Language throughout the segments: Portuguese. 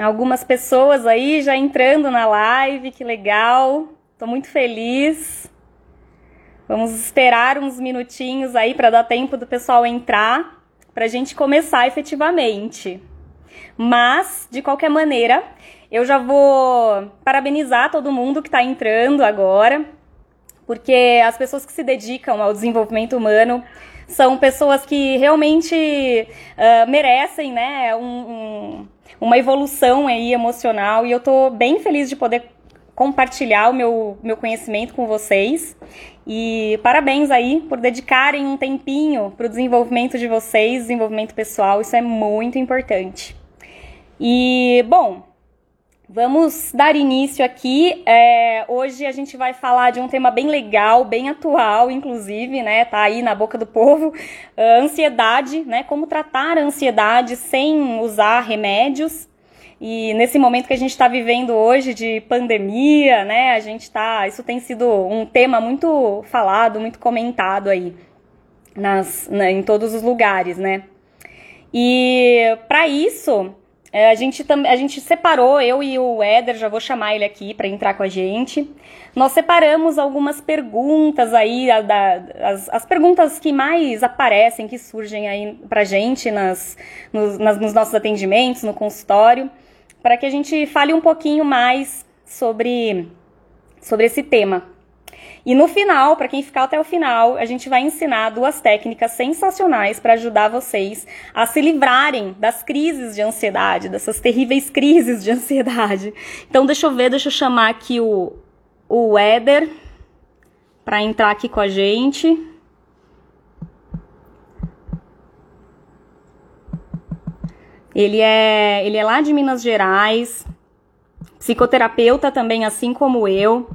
Algumas pessoas aí já entrando na live, que legal. Tô muito feliz. Vamos esperar uns minutinhos aí para dar tempo do pessoal entrar, para a gente começar efetivamente. Mas, de qualquer maneira, eu já vou parabenizar todo mundo que está entrando agora, porque as pessoas que se dedicam ao desenvolvimento humano são pessoas que realmente uh, merecem né, um, um, uma evolução aí emocional e eu estou bem feliz de poder compartilhar o meu, meu conhecimento com vocês. E parabéns aí por dedicarem um tempinho para o desenvolvimento de vocês, desenvolvimento pessoal, isso é muito importante. E, bom, vamos dar início aqui. É, hoje a gente vai falar de um tema bem legal, bem atual, inclusive, né? Tá aí na boca do povo. Uh, ansiedade, né? Como tratar a ansiedade sem usar remédios. E nesse momento que a gente está vivendo hoje de pandemia, né, a gente tá, isso tem sido um tema muito falado, muito comentado aí nas, né, em todos os lugares, né? E para isso é, a gente, a gente separou, eu e o Éder, já vou chamar ele aqui para entrar com a gente. Nós separamos algumas perguntas aí, a, da, as, as perguntas que mais aparecem, que surgem aí pra gente nas, nos, nas, nos nossos atendimentos, no consultório para que a gente fale um pouquinho mais sobre, sobre esse tema. E no final, para quem ficar até o final, a gente vai ensinar duas técnicas sensacionais para ajudar vocês a se livrarem das crises de ansiedade, dessas terríveis crises de ansiedade. Então, deixa eu ver, deixa eu chamar aqui o, o Éder para entrar aqui com a gente. Ele é, ele é lá de Minas Gerais, psicoterapeuta também, assim como eu,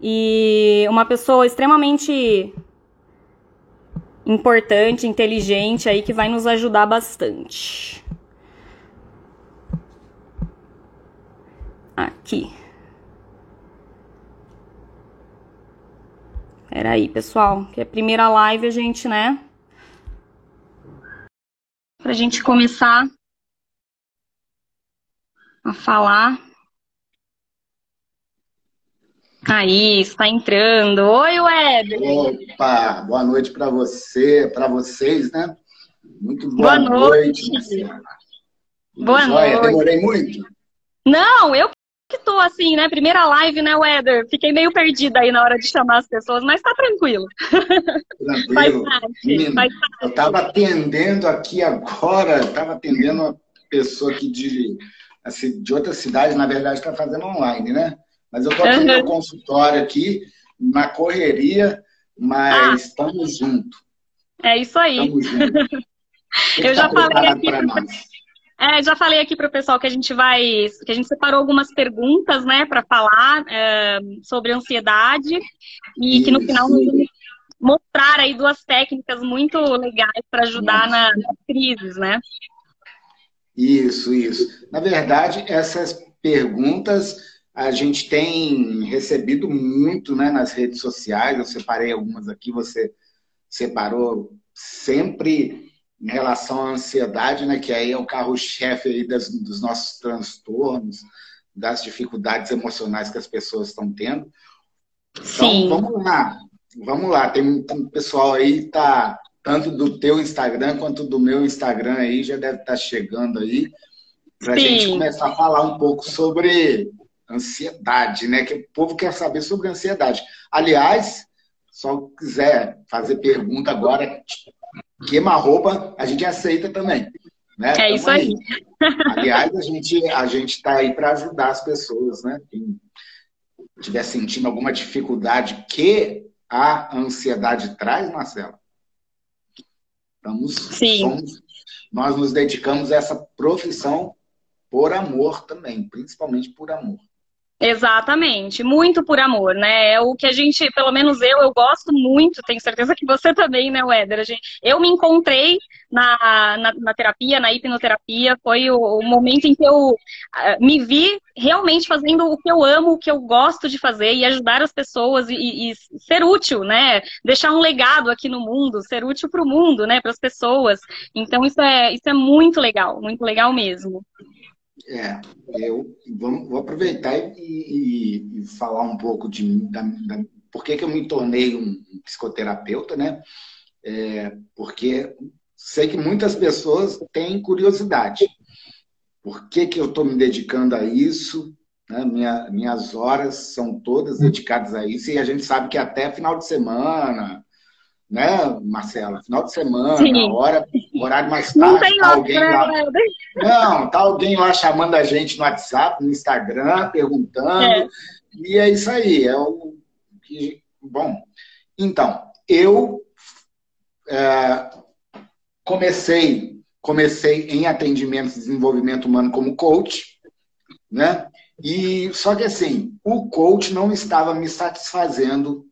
e uma pessoa extremamente importante, inteligente aí que vai nos ajudar bastante. Aqui. Peraí, pessoal, que é a primeira live a gente, né? Pra gente começar a falar. Aí, está entrando. Oi, Web. Opa, boa noite para você, para vocês, né? Muito boa, boa noite. noite. Boa Joia, noite. Demorei muito? Não, eu que tô assim, né? Primeira live, né, Weder? Fiquei meio perdida aí na hora de chamar as pessoas, mas tá tranquilo. Tranquilo. faz parte, Menino, faz parte. Eu tava atendendo aqui agora, tava atendendo uma pessoa aqui de assim, de outra cidade, na verdade, está fazendo online, né? Mas eu estou aqui uhum. no consultório aqui, na correria, mas estamos ah. juntos. É isso aí. Estamos juntos. eu já falei aqui. É, já falei aqui para o pessoal que a gente vai, que a gente separou algumas perguntas, né, para falar é, sobre ansiedade e Isso. que no final mostrar aí duas técnicas muito legais para ajudar na, nas crises, né? Isso, isso. Na verdade, essas perguntas a gente tem recebido muito né, nas redes sociais. Eu separei algumas aqui, você separou sempre em relação à ansiedade, né, que aí é o carro-chefe dos nossos transtornos, das dificuldades emocionais que as pessoas estão tendo. Então, Sim. vamos lá. Vamos lá, tem um pessoal aí tá tanto do teu Instagram quanto do meu Instagram aí, já deve estar tá chegando aí, para a gente começar a falar um pouco sobre ansiedade, né? Que o povo quer saber sobre ansiedade. Aliás, só quiser fazer pergunta agora, queima roupa, a gente aceita também. Né? É isso aí. aí. Aliás, a gente a gente está aí para ajudar as pessoas, né? Quem estiver sentindo alguma dificuldade que a ansiedade traz, Marcela, Estamos, Sim. Somos, nós nos dedicamos a essa profissão por amor também, principalmente por amor. Exatamente, muito por amor, né? É o que a gente, pelo menos eu, eu gosto muito, tenho certeza que você também, né, Weder? Eu me encontrei na, na, na, terapia, na hipnoterapia, foi o, o, momento em que eu uh, me vi realmente fazendo o que eu amo, o que eu gosto de fazer e ajudar as pessoas e, e ser útil, né? Deixar um legado aqui no mundo, ser útil para o mundo, né? Para as pessoas. Então isso é, isso é muito legal, muito legal mesmo. É, eu vou, vou aproveitar e, e, e, falar um pouco de da, da, por que, que eu me tornei um psicoterapeuta, né? É, porque sei que muitas pessoas têm curiosidade. Por que, que eu estou me dedicando a isso? Né? Minha, minhas horas são todas dedicadas a isso e a gente sabe que até final de semana, né, Marcela? Final de semana, Sim. hora, horário mais tarde, não tem tá alguém lá. Não, tá alguém lá chamando a gente no WhatsApp, no Instagram, perguntando. É. E é isso aí. É o que. Bom, então, eu é, comecei, comecei em atendimento e desenvolvimento humano como coach, né? E só que assim, o coach não estava me satisfazendo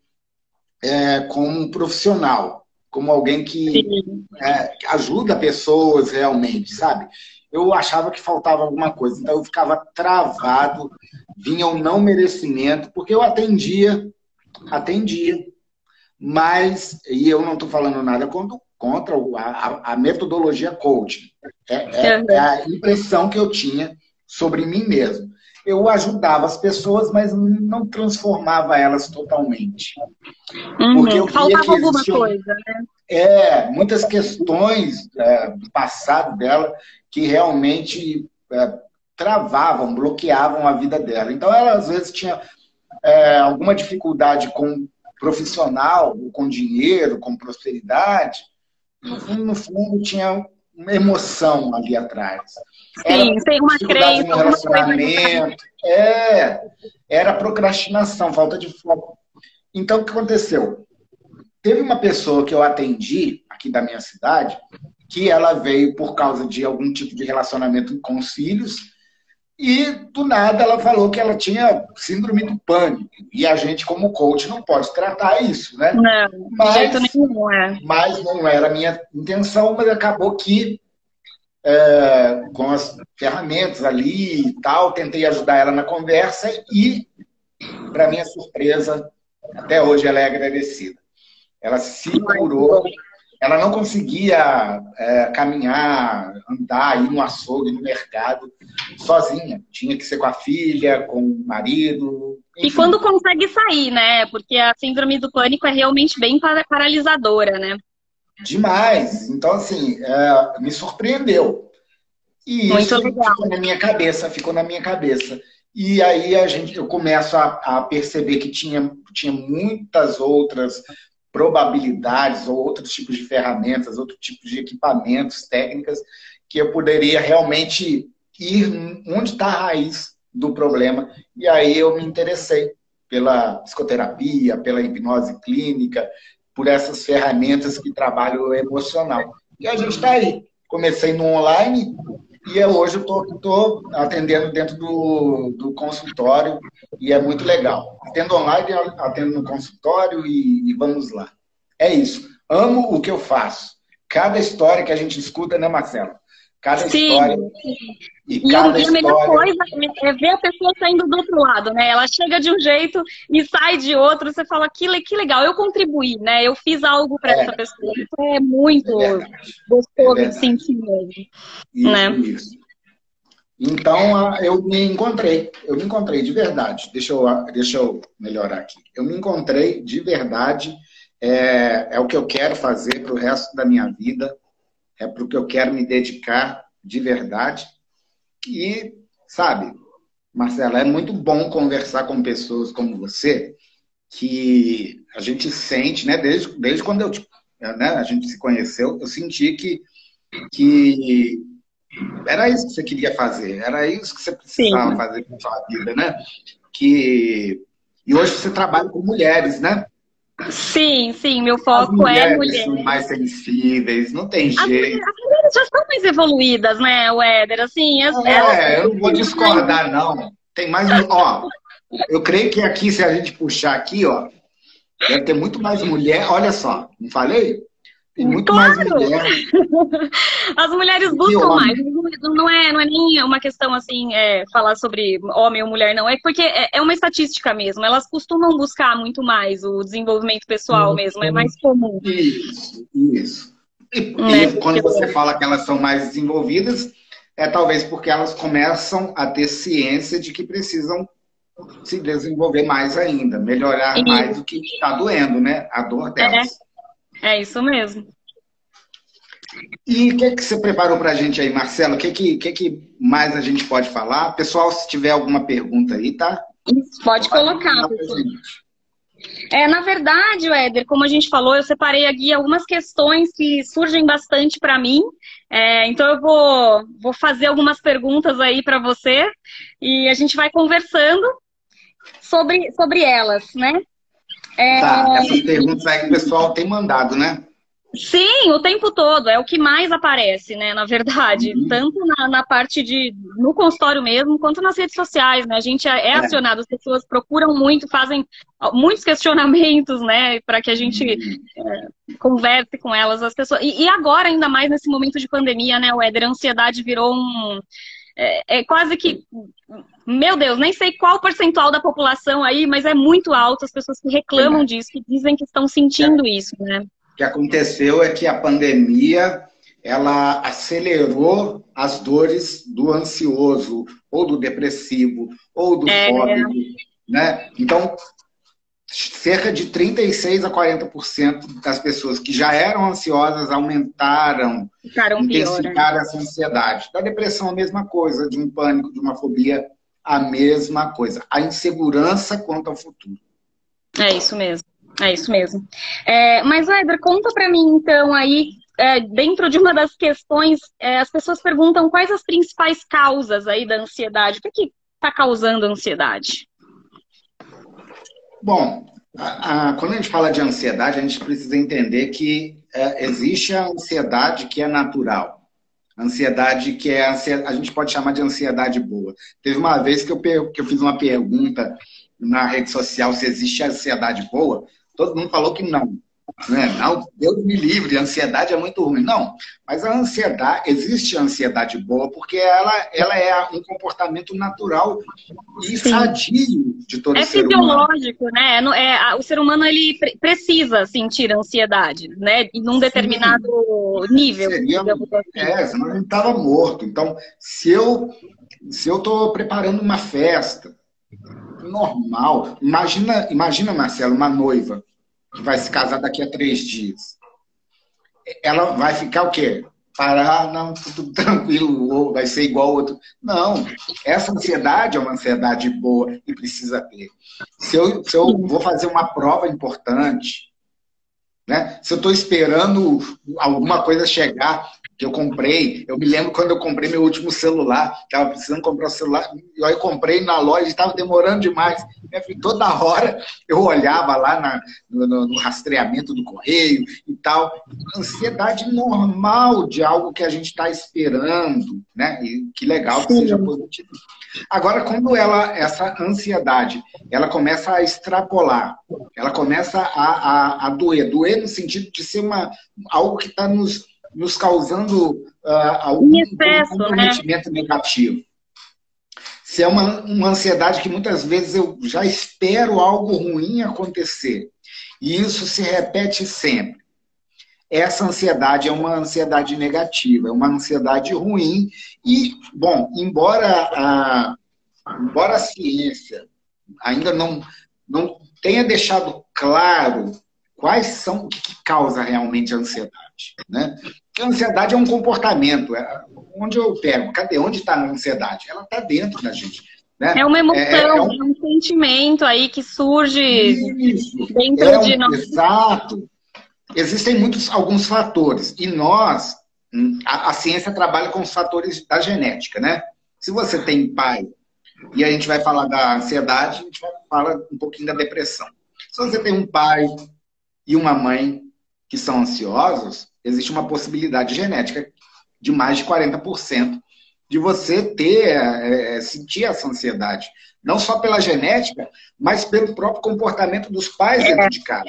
é, como profissional, como alguém que é, ajuda pessoas realmente, sabe? Eu achava que faltava alguma coisa, então eu ficava travado, vinha o um não merecimento, porque eu atendia, atendia, mas, e eu não estou falando nada contra, contra a, a, metodologia coaching, é, é, é a impressão que eu tinha sobre mim mesmo eu ajudava as pessoas, mas não transformava elas totalmente. Uhum, Porque eu faltava alguma coisa, né? É, muitas questões é, do passado dela que realmente é, travavam, bloqueavam a vida dela. Então, ela às vezes tinha é, alguma dificuldade com profissional, com dinheiro, com prosperidade. No fundo, no fundo tinha uma emoção ali atrás. Sim, era tem uma crença, no relacionamento. É, era procrastinação, falta de foco. Então, o que aconteceu? Teve uma pessoa que eu atendi aqui da minha cidade, que ela veio por causa de algum tipo de relacionamento com os filhos, e do nada ela falou que ela tinha síndrome do pânico. E a gente, como coach, não pode tratar isso, né? Não, mas, de jeito nenhum, é. Mas não era a minha intenção, mas acabou que é, com as ferramentas ali e tal, tentei ajudar ela na conversa e, para minha surpresa, até hoje ela é agradecida. Ela se curou ela não conseguia é, caminhar, andar, ir no açougue, no mercado, sozinha. Tinha que ser com a filha, com o marido. Enfim. E quando consegue sair, né? Porque a síndrome do pânico é realmente bem paralisadora, né? Demais. Então, assim, é, me surpreendeu. E Muito isso legal. ficou na minha cabeça, ficou na minha cabeça. E aí a gente, eu começo a, a perceber que tinha, tinha muitas outras probabilidades ou outros tipos de ferramentas, outros tipos de equipamentos, técnicas, que eu poderia realmente ir onde está a raiz do problema. E aí eu me interessei pela psicoterapia, pela hipnose clínica, por essas ferramentas que trabalham o emocional. E a gente está aí. Comecei no online e hoje estou atendendo dentro do, do consultório e é muito legal. Atendo online, atendo no consultório e, e vamos lá. É isso. Amo o que eu faço. Cada história que a gente escuta, né, Marcelo? Cada Sim. história. E, e, cada a melhor coisa é ver a pessoa saindo do outro lado, né? Ela chega de um jeito e sai de outro. Você fala, que, que legal, eu contribuí, né? Eu fiz algo para é. essa pessoa. Isso é muito é gostoso é de sentir mesmo. Isso, né? isso. Então, eu me encontrei, eu me encontrei de verdade. Deixa eu, deixa eu melhorar aqui. Eu me encontrei de verdade, é, é o que eu quero fazer para o resto da minha vida, é para o que eu quero me dedicar de verdade. E, sabe, Marcela, é muito bom conversar com pessoas como você, que a gente sente, né, desde, desde quando eu, né, a gente se conheceu, eu senti que, que era isso que você queria fazer, era isso que você precisava Sim. fazer com a sua vida, né? Que... E hoje você trabalha com mulheres, né? Sim, sim, meu foco é mulher. São mais sensíveis, não tem jeito. As, mulheres já são mais evoluídas, né, Éder? Assim, as, é, elas... eu não vou discordar, não. Tem mais. Ó, eu creio que aqui, se a gente puxar aqui, ó, deve ter muito mais mulher. Olha só, não falei? Tem muito claro. mais mulheres. As mulheres buscam mais. Não é, não é nem uma questão assim, é, falar sobre homem ou mulher, não. É porque é, é, uma estatística mesmo. Elas costumam buscar muito mais o desenvolvimento pessoal mesmo. É mais comum. Isso, isso. E, né? e quando você fala que elas são mais desenvolvidas, é talvez porque elas começam a ter ciência de que precisam se desenvolver mais ainda, melhorar mais do que está doendo, né? A dor delas. É, é isso mesmo. E o que, que você preparou para a gente aí, Marcelo? O que, que, que, que mais a gente pode falar? Pessoal, se tiver alguma pergunta aí, tá? Pode colocar. É, na verdade, Éder, como a gente falou, eu separei aqui algumas questões que surgem bastante para mim. É, então eu vou, vou fazer algumas perguntas aí para você e a gente vai conversando sobre, sobre elas, né? É... Tá, essas perguntas aí que o pessoal tem mandado, né? Sim, o tempo todo. É o que mais aparece, né? Na verdade. Uhum. Tanto na, na, parte de. no consultório mesmo, quanto nas redes sociais, né? A gente é, é acionado, as pessoas procuram muito, fazem muitos questionamentos, né? Para que a gente uhum. é, converse com elas, as pessoas. E, e, agora, ainda mais nesse momento de pandemia, né, o Éder, a ansiedade virou um. É, é quase que meu Deus, nem sei qual o percentual da população aí, mas é muito alto as pessoas que reclamam disso, que dizem que estão sentindo é. isso, né? que aconteceu é que a pandemia ela acelerou as dores do ansioso, ou do depressivo, ou do é. fóbico, né? Então, cerca de 36 a 40% das pessoas que já eram ansiosas aumentaram, Ficaram intensificaram pior, né? essa ansiedade. Da depressão, a mesma coisa, de um pânico, de uma fobia, a mesma coisa. A insegurança quanto ao futuro. É isso mesmo. É isso mesmo. É, mas, Éder, conta para mim, então, aí, é, dentro de uma das questões, é, as pessoas perguntam quais as principais causas aí da ansiedade. O que está causando ansiedade? Bom, a, a, quando a gente fala de ansiedade, a gente precisa entender que é, existe a ansiedade que é natural. Ansiedade que é a gente pode chamar de ansiedade boa. Teve uma vez que eu, que eu fiz uma pergunta na rede social se existe ansiedade boa. Todo mundo falou que não. Né? Não, Deus me livre, a ansiedade é muito ruim. Não, mas a ansiedade, existe a ansiedade boa, porque ela, ela é um comportamento natural e Sim. sadio de todo é ser humano. É fisiológico, né? É, o ser humano ele precisa sentir ansiedade, né? Em um determinado Sim. nível. Seria, assim. É, senão gente estava morto. Então, se eu se eu estou preparando uma festa, normal. Imagina, imagina, Marcelo, uma noiva que vai se casar daqui a três dias. Ela vai ficar o quê? Parar, não, tudo tranquilo, ou vai ser igual ao outro. Não, essa ansiedade é uma ansiedade boa e precisa ter. Se eu, se eu vou fazer uma prova importante, né? se eu estou esperando alguma coisa chegar, que eu comprei. Eu me lembro quando eu comprei meu último celular, estava precisando comprar o celular, e aí eu comprei na loja, estava demorando demais. Toda hora eu olhava lá na, no, no, rastreamento do correio e tal. Ansiedade normal de algo que a gente está esperando, né? E que legal que seja positivo. Agora, quando ela, essa ansiedade, ela começa a extrapolar, ela começa a, a, a doer, doer no sentido de ser uma, algo que está nos nos causando uh, algum excesso, né? comprometimento né? negativo. Se é uma, uma ansiedade que muitas vezes eu já espero algo ruim acontecer. E isso se repete sempre. Essa ansiedade é uma ansiedade negativa, é uma ansiedade ruim. E, bom, embora a, embora a ciência ainda não, não tenha deixado claro quais são o que, que causa realmente a ansiedade, né? Porque a ansiedade é um comportamento. É, onde eu pego? Cadê? Onde está a ansiedade? Ela está dentro da gente. Né? É uma emoção, é, é, um... é, um... sentimento aí que surge Isso. dentro é um... de nós. Exato. Existem muitos, alguns fatores. E nós, hum, a, a ciência trabalha com os fatores da genética, né? Se você tem pai, e a gente vai falar da ansiedade, a gente vai falar um pouquinho da depressão. Se você tem um pai e uma mãe que são ansiosos, existe uma possibilidade genética de mais de 40% de você ter, é, é, sentir essa ansiedade. Não só pela genética, mas pelo próprio comportamento dos pais é. dentro de casa.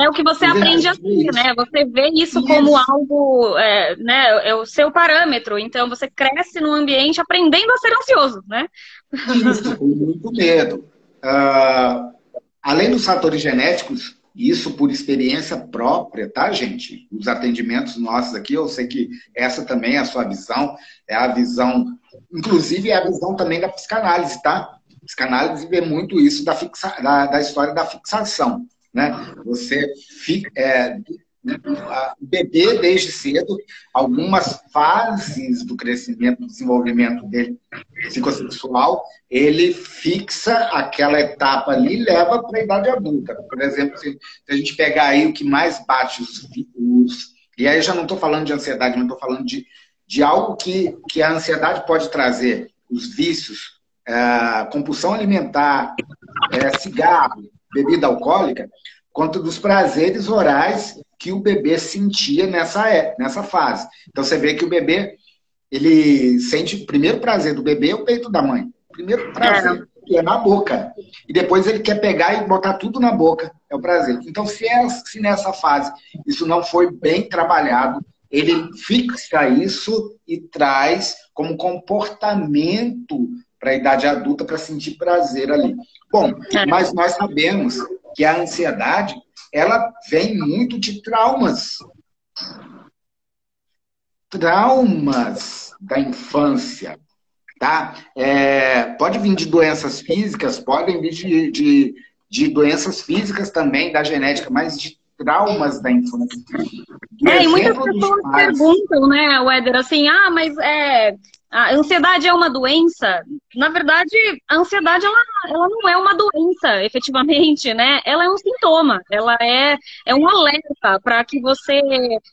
É o que você aprende assim, né? Você vê isso, isso. como algo, é, né? É o seu parâmetro. Então você cresce no ambiente aprendendo a ser ansioso, né? Isso, com muito medo. Uh, além dos fatores genéticos, isso por experiência própria, tá, gente? Os atendimentos nossos aqui, eu sei que essa também é a sua visão, é a visão, inclusive é a visão também da psicanálise, tá? A psicanálise vê muito isso da, fixa, da, da história da fixação, né? Você fica, é, o bebê, desde cedo, algumas fases do crescimento, do desenvolvimento dele psicossexual, ele fixa aquela etapa ali e leva para a idade adulta. Por exemplo, se, a gente pegar aí o que mais bate os. os e aí já não estou falando de ansiedade, mas estou falando de, de algo que, que a ansiedade pode trazer, os vícios, é, compulsão alimentar, é, cigarro, bebida alcoólica, quanto dos prazeres orais que o bebê sentia nessa, é, nessa fase. Então você vê que o bebê, ele sente o primeiro prazer do bebê é o peito da mãe. O primeiro prazer é. é na boca. E depois ele quer pegar e botar tudo na boca. É o prazer. Então, se, é, se nessa fase isso não foi bem trabalhado, ele fixa isso e traz como comportamento para a idade adulta para sentir prazer ali. Bom, é. mas nós sabemos que a ansiedade ela vem muito de traumas. Traumas da infância, tá? É, pode vir de doenças físicas, podem vir de, de, de, doenças físicas também, da genética, mas de traumas da infância. Do é, e muitas pessoas perguntam, né, Weder, assim, ah, mas é, a ansiedade é uma doença? Na verdade, a ansiedade ela, ela não é uma doença, efetivamente, né? Ela é um sintoma, ela é, é um alerta para que você,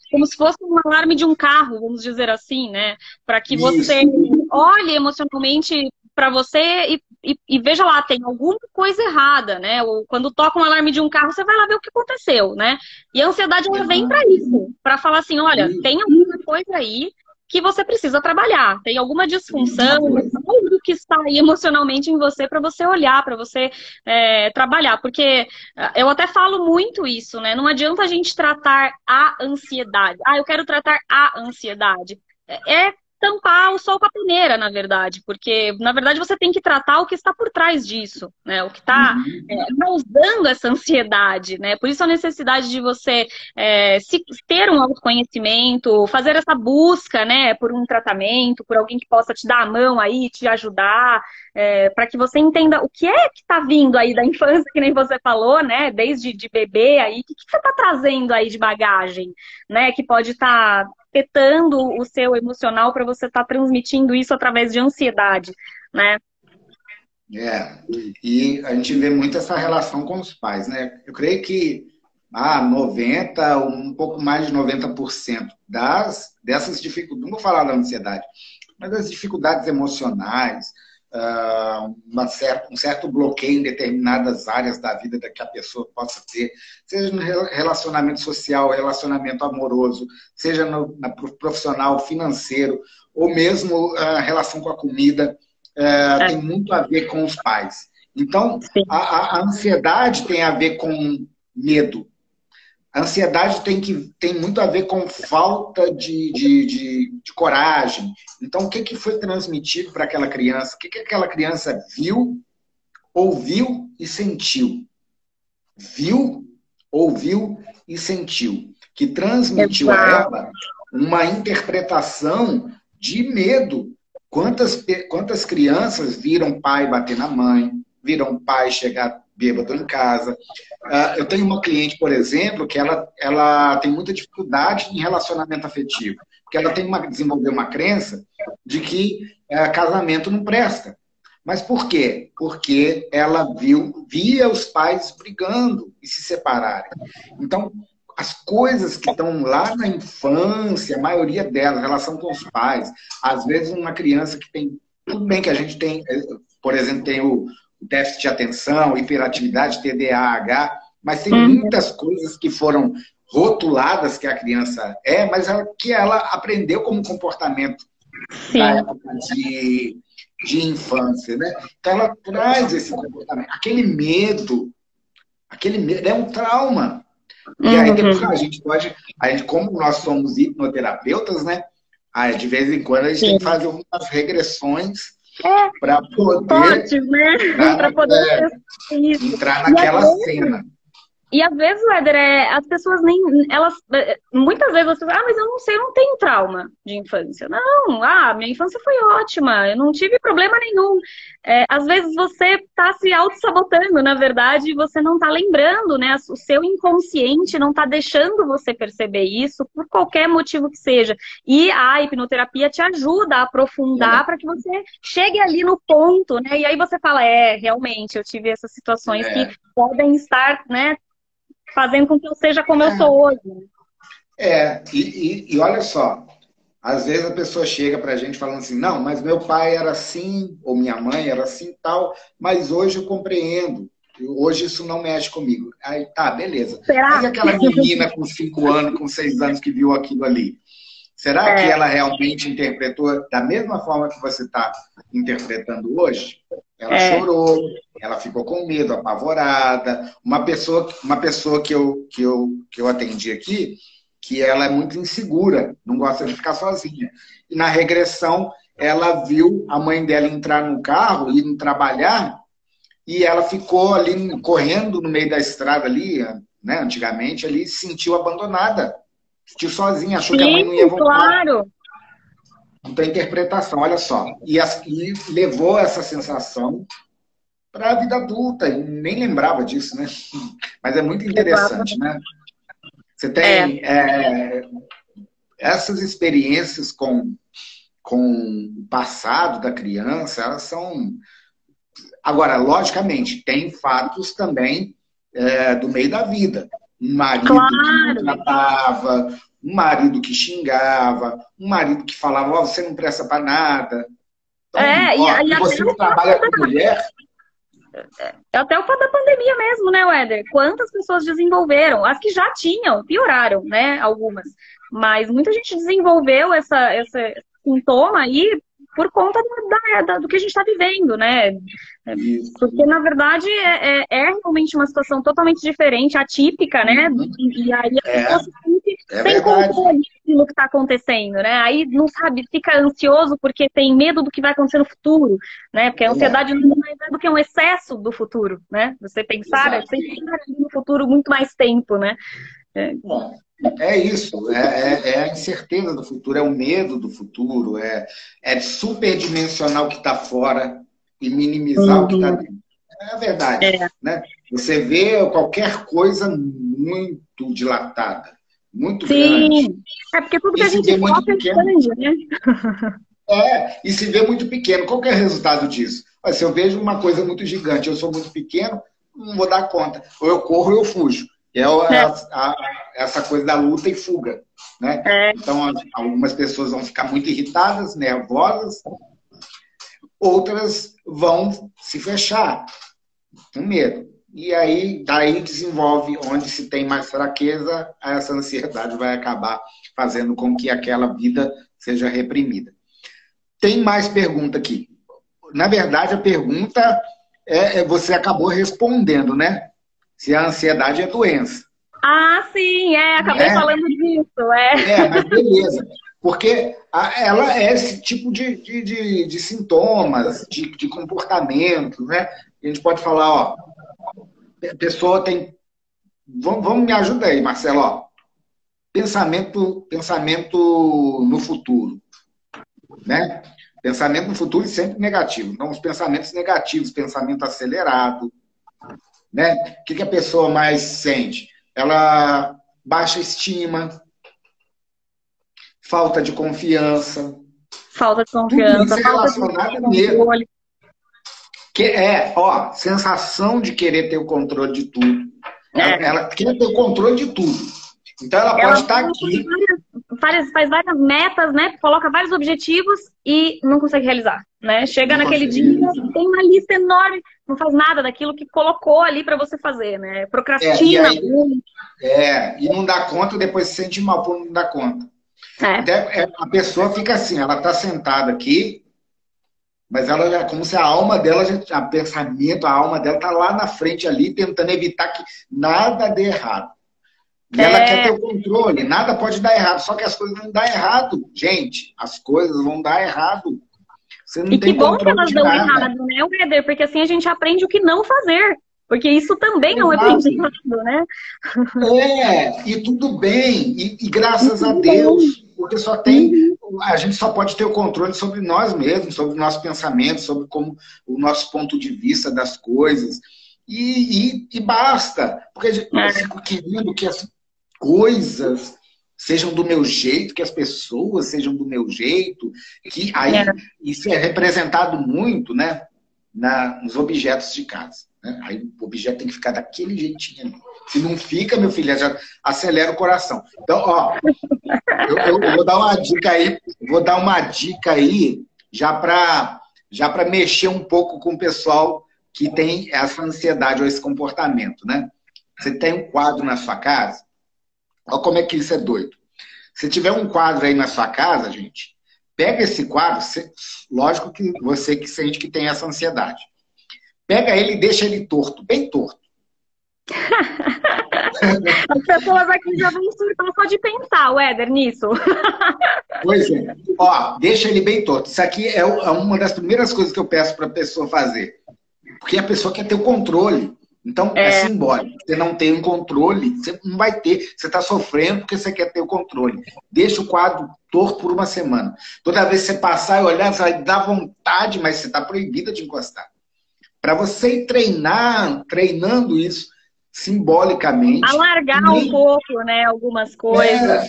como se fosse um alarme de um carro, vamos dizer assim, né? Para que você Isso. olhe emocionalmente para você e, e, e, veja lá, tem alguma coisa errada, né? Ou quando toca um alarme de um carro, você vai lá ver o que aconteceu, né? E a ansiedade ela vem para isso, para falar assim, olha, tem alguma coisa aí que você precisa trabalhar. Tem alguma disfunção, algo que está aí emocionalmente em você para você olhar, para você é, trabalhar. Porque ah, eu até falo muito isso, né? Não adianta a gente tratar a ansiedade. Ah, eu quero tratar a ansiedade. É tampar o sol com a peneira, na verdade, porque na verdade você tem que tratar o que está por trás disso, né? O que está uhum. é, causando essa ansiedade, né? Por isso a necessidade de você é, se, ter um autoconhecimento, fazer essa busca, né, por um tratamento, por alguém que possa te dar a mão aí, te ajudar, é, para que você entenda o que é que está vindo aí da infância, que nem você falou, né? Desde de bebê aí, o que, que você está trazendo aí de bagagem, né? Que pode estar tá afetando o seu emocional para você estar tá transmitindo isso através de ansiedade, né? É, e a gente vê muito essa relação com os pais, né? Eu creio que ah, 90, um pouco mais de 90% das, dessas dificuldades, não vou falar da ansiedade, mas das dificuldades emocionais, certa, um certo bloqueio em determinadas áreas da vida que a pessoa possa ter, seja no relacionamento social, relacionamento amoroso, seja no na profissional, financeiro, ou mesmo a uh, relação com a comida, uh, tem muito a ver com os pais. Então, a, a ansiedade tem a ver com medo, a ansiedade tem, que, tem muito a ver com falta de, de, de, de coragem. Então, o que, que foi transmitido para aquela criança? O que, que aquela criança viu, ouviu e sentiu? Viu, ouviu e sentiu. Que transmitiu a ela uma interpretação de medo. Quantas, quantas crianças viram pai bater na mãe, viram pai chegar bêbado em casa. Uh, eu tenho uma cliente, por exemplo, que ela, ela tem muita dificuldade em relacionamento afetivo, porque ela tem uma, desenvolveu uma crença de que uh, casamento não presta. Mas por quê? Porque ela viu, via os pais brigando e se separarem. Então, as coisas que estão lá na infância, a maioria delas, relação com os pais, às vezes uma criança que tem. Tudo bem que a gente tem, eh, por exemplo, tem o, déficit de atenção, hiperatividade, TDAH, mas tem uhum. muitas coisas que foram rotuladas que a criança é, mas ela, que ela aprendeu como comportamento Sim. da época de, de infância, né? Então ela traz esse comportamento, aquele medo, aquele medo é um trauma. E aí uhum. a gente pode, a gente, como nós somos hipnoterapeutas, né? Aí, de vez em quando a gente Sim. tem que fazer algumas regressões é, para poder, né? entrar, poder é, entrar naquela cena. E às vezes, Éder, é, as pessoas nem. Elas. Muitas vezes você ah, mas eu não sei, eu não tenho trauma de infância. Não, ah, minha infância foi ótima, eu não tive problema nenhum. É, às vezes você está se auto-sabotando, na verdade, você não está lembrando, né? O seu inconsciente não está deixando você perceber isso por qualquer motivo que seja. E a hipnoterapia te ajuda a aprofundar para que você chegue ali no ponto, né? E aí você fala, é, realmente, eu tive essas situações é. que podem estar, né? fazendo com que eu seja como eu é. sou hoje. É, e, e, e olha só, às vezes a pessoa chega para a gente falando assim, não, mas meu pai era assim, ou minha mãe era assim tal, mas hoje eu compreendo. Hoje isso não mexe comigo. Aí tá, beleza. Será? Mas aquela menina com cinco anos, com seis anos que viu aquilo ali? Será é. que ela realmente interpretou da mesma forma que você está interpretando hoje? Ela é. chorou, ela ficou com medo, apavorada. Uma pessoa, uma pessoa que, eu, que, eu, que eu atendi aqui, que ela é muito insegura, não gosta de ficar sozinha. E na regressão, ela viu a mãe dela entrar no carro, ir trabalhar, e ela ficou ali correndo no meio da estrada ali, né, antigamente, ali, se sentiu abandonada. Sentiu sozinha, achou Sim, que a mãe não ia voltar. claro. Então, interpretação, olha só. E, e levou essa sensação para a vida adulta, e nem lembrava disso, né? Mas é muito interessante, né? Você tem é. É, essas experiências com, com o passado da criança, elas são. Agora, logicamente, tem fatos também é, do meio da vida. Um marido claro. que tratava, um marido que xingava, um marido que falava, oh, você não presta para nada. Então, é, ó, e, você não trabalha com mulher. É até o fato da pandemia mesmo, né, Weder? Quantas pessoas desenvolveram? As que já tinham, pioraram, né? Algumas. Mas muita gente desenvolveu essa, esse sintoma aí por conta da, da, do que a gente está vivendo, né? Porque, na verdade, é, é, é, realmente uma situação totalmente diferente, atípica, né? Uhum. E, e aí é. É sem controle no que está acontecendo, né? Aí não sabe, fica ansioso porque tem medo do que vai acontecer no futuro, né? Porque a ansiedade não é mais do que um excesso do futuro, né? Você pensar, é pensar no futuro muito mais tempo, né? É. Bom, é isso, é, é, é, a incerteza do futuro, é o medo do futuro, é, é superdimensionar o que está fora e minimizar uhum. o que está uhum. dentro. É a verdade. É. Né? Você vê qualquer coisa muito dilatada, muito Sim. grande. É porque tudo que a gente foca é grande, né? É, e se vê muito pequeno. Qual é o resultado disso? Se eu vejo uma coisa muito gigante, eu sou muito pequeno, não vou dar conta. Ou eu corro ou eu fujo. É, é. A, a, essa coisa da luta e fuga. Né? É. Então, algumas pessoas vão ficar muito irritadas, nervosas, outras vão se fechar com medo. E aí, daí desenvolve, onde se tem mais fraqueza, essa ansiedade vai acabar fazendo com que aquela vida seja reprimida. Tem mais pergunta aqui. Na verdade, a pergunta é, é você acabou respondendo, né? se a ansiedade é doença. Ah, sim, é, acabei é? falando disso. É. é, mas beleza. Porque ela é esse tipo de, de, de, de sintomas, de, de comportamento, né? A gente pode falar, ó, a pessoa tem. Vamos, vamos me ajudar aí, Marcelo, ó. Pensamento, pensamento no futuro, né? Pensamento no futuro sempre negativo. Então, os pensamentos negativos, pensamento acelerado, né? O que, que a pessoa mais sente? Ela baixa estima, falta de confiança. Falta de confiança, Tudo falta de controle. Que é, ó, sensação de querer ter o controle de tudo. É. Ela, ela quer ter o controle de tudo. Então ela, ela pode estar aqui. Várias, faz várias metas, né? Coloca vários objetivos e não consegue realizar. Né? Chega não naquele dia, tem uma lista enorme, não faz nada daquilo que colocou ali para você fazer, né? Procrastina. É, e, aí, é, e não dá conta, depois se sente mal por não dar conta. É. é a pessoa fica assim, ela está sentada aqui, mas ela é como se a alma dela, a pensamento, a alma dela está lá na frente ali, tentando evitar que nada dê errado. E ela é... quer ter o controle, nada pode dar errado, só que as coisas vão dar errado. Gente, as coisas vão dar errado. Você não e que bom que elas dão errado, né, Weder? Porque assim a gente aprende o que não fazer. Porque isso também é um aprendizado, né? É, e tudo bem, e, e graças a Deus, porque só tem, a gente só pode ter o controle sobre nós mesmos, sobre o nosso pensamento, sobre como o nosso ponto de vista das coisas. E, e, e basta, porque eu é. fico querendo que as coisas sejam do meu jeito, que as pessoas sejam do meu jeito, que aí é. isso é representado muito, né, na, nos objetos de casa. Né? Aí o objeto tem que ficar daquele jeitinho ali. Se não fica, meu filho, já acelera o coração. Então, ó, eu, eu vou dar uma dica aí, vou dar uma dica aí, já para já para mexer um pouco com o pessoal que tem essa ansiedade ou esse comportamento, né? Você tem um quadro na sua casa, olha como é que isso é doido. Se tiver um quadro aí na sua casa, gente, pega esse quadro, lógico que você que sente que tem essa ansiedade. Pega ele e deixa ele torto, bem torto. As pessoas aqui já vão surtar só de pensar, o Éder, nisso. Pois é. Ó, deixa ele bem torto. Isso aqui é, é uma das primeiras coisas que eu peço para a pessoa fazer. Porque a pessoa quer ter o controle. Então, é, é simbólico. Você não tem um controle, você não vai ter. Você está sofrendo porque você quer ter o controle. Deixa o quadro torto por uma semana. Toda vez que você passar e olhar, você vai dar vontade, mas você está proibida de encostar. Para você ir treinar, treinando isso simbolicamente. Alargar nem... um pouco, né? Algumas coisas. É,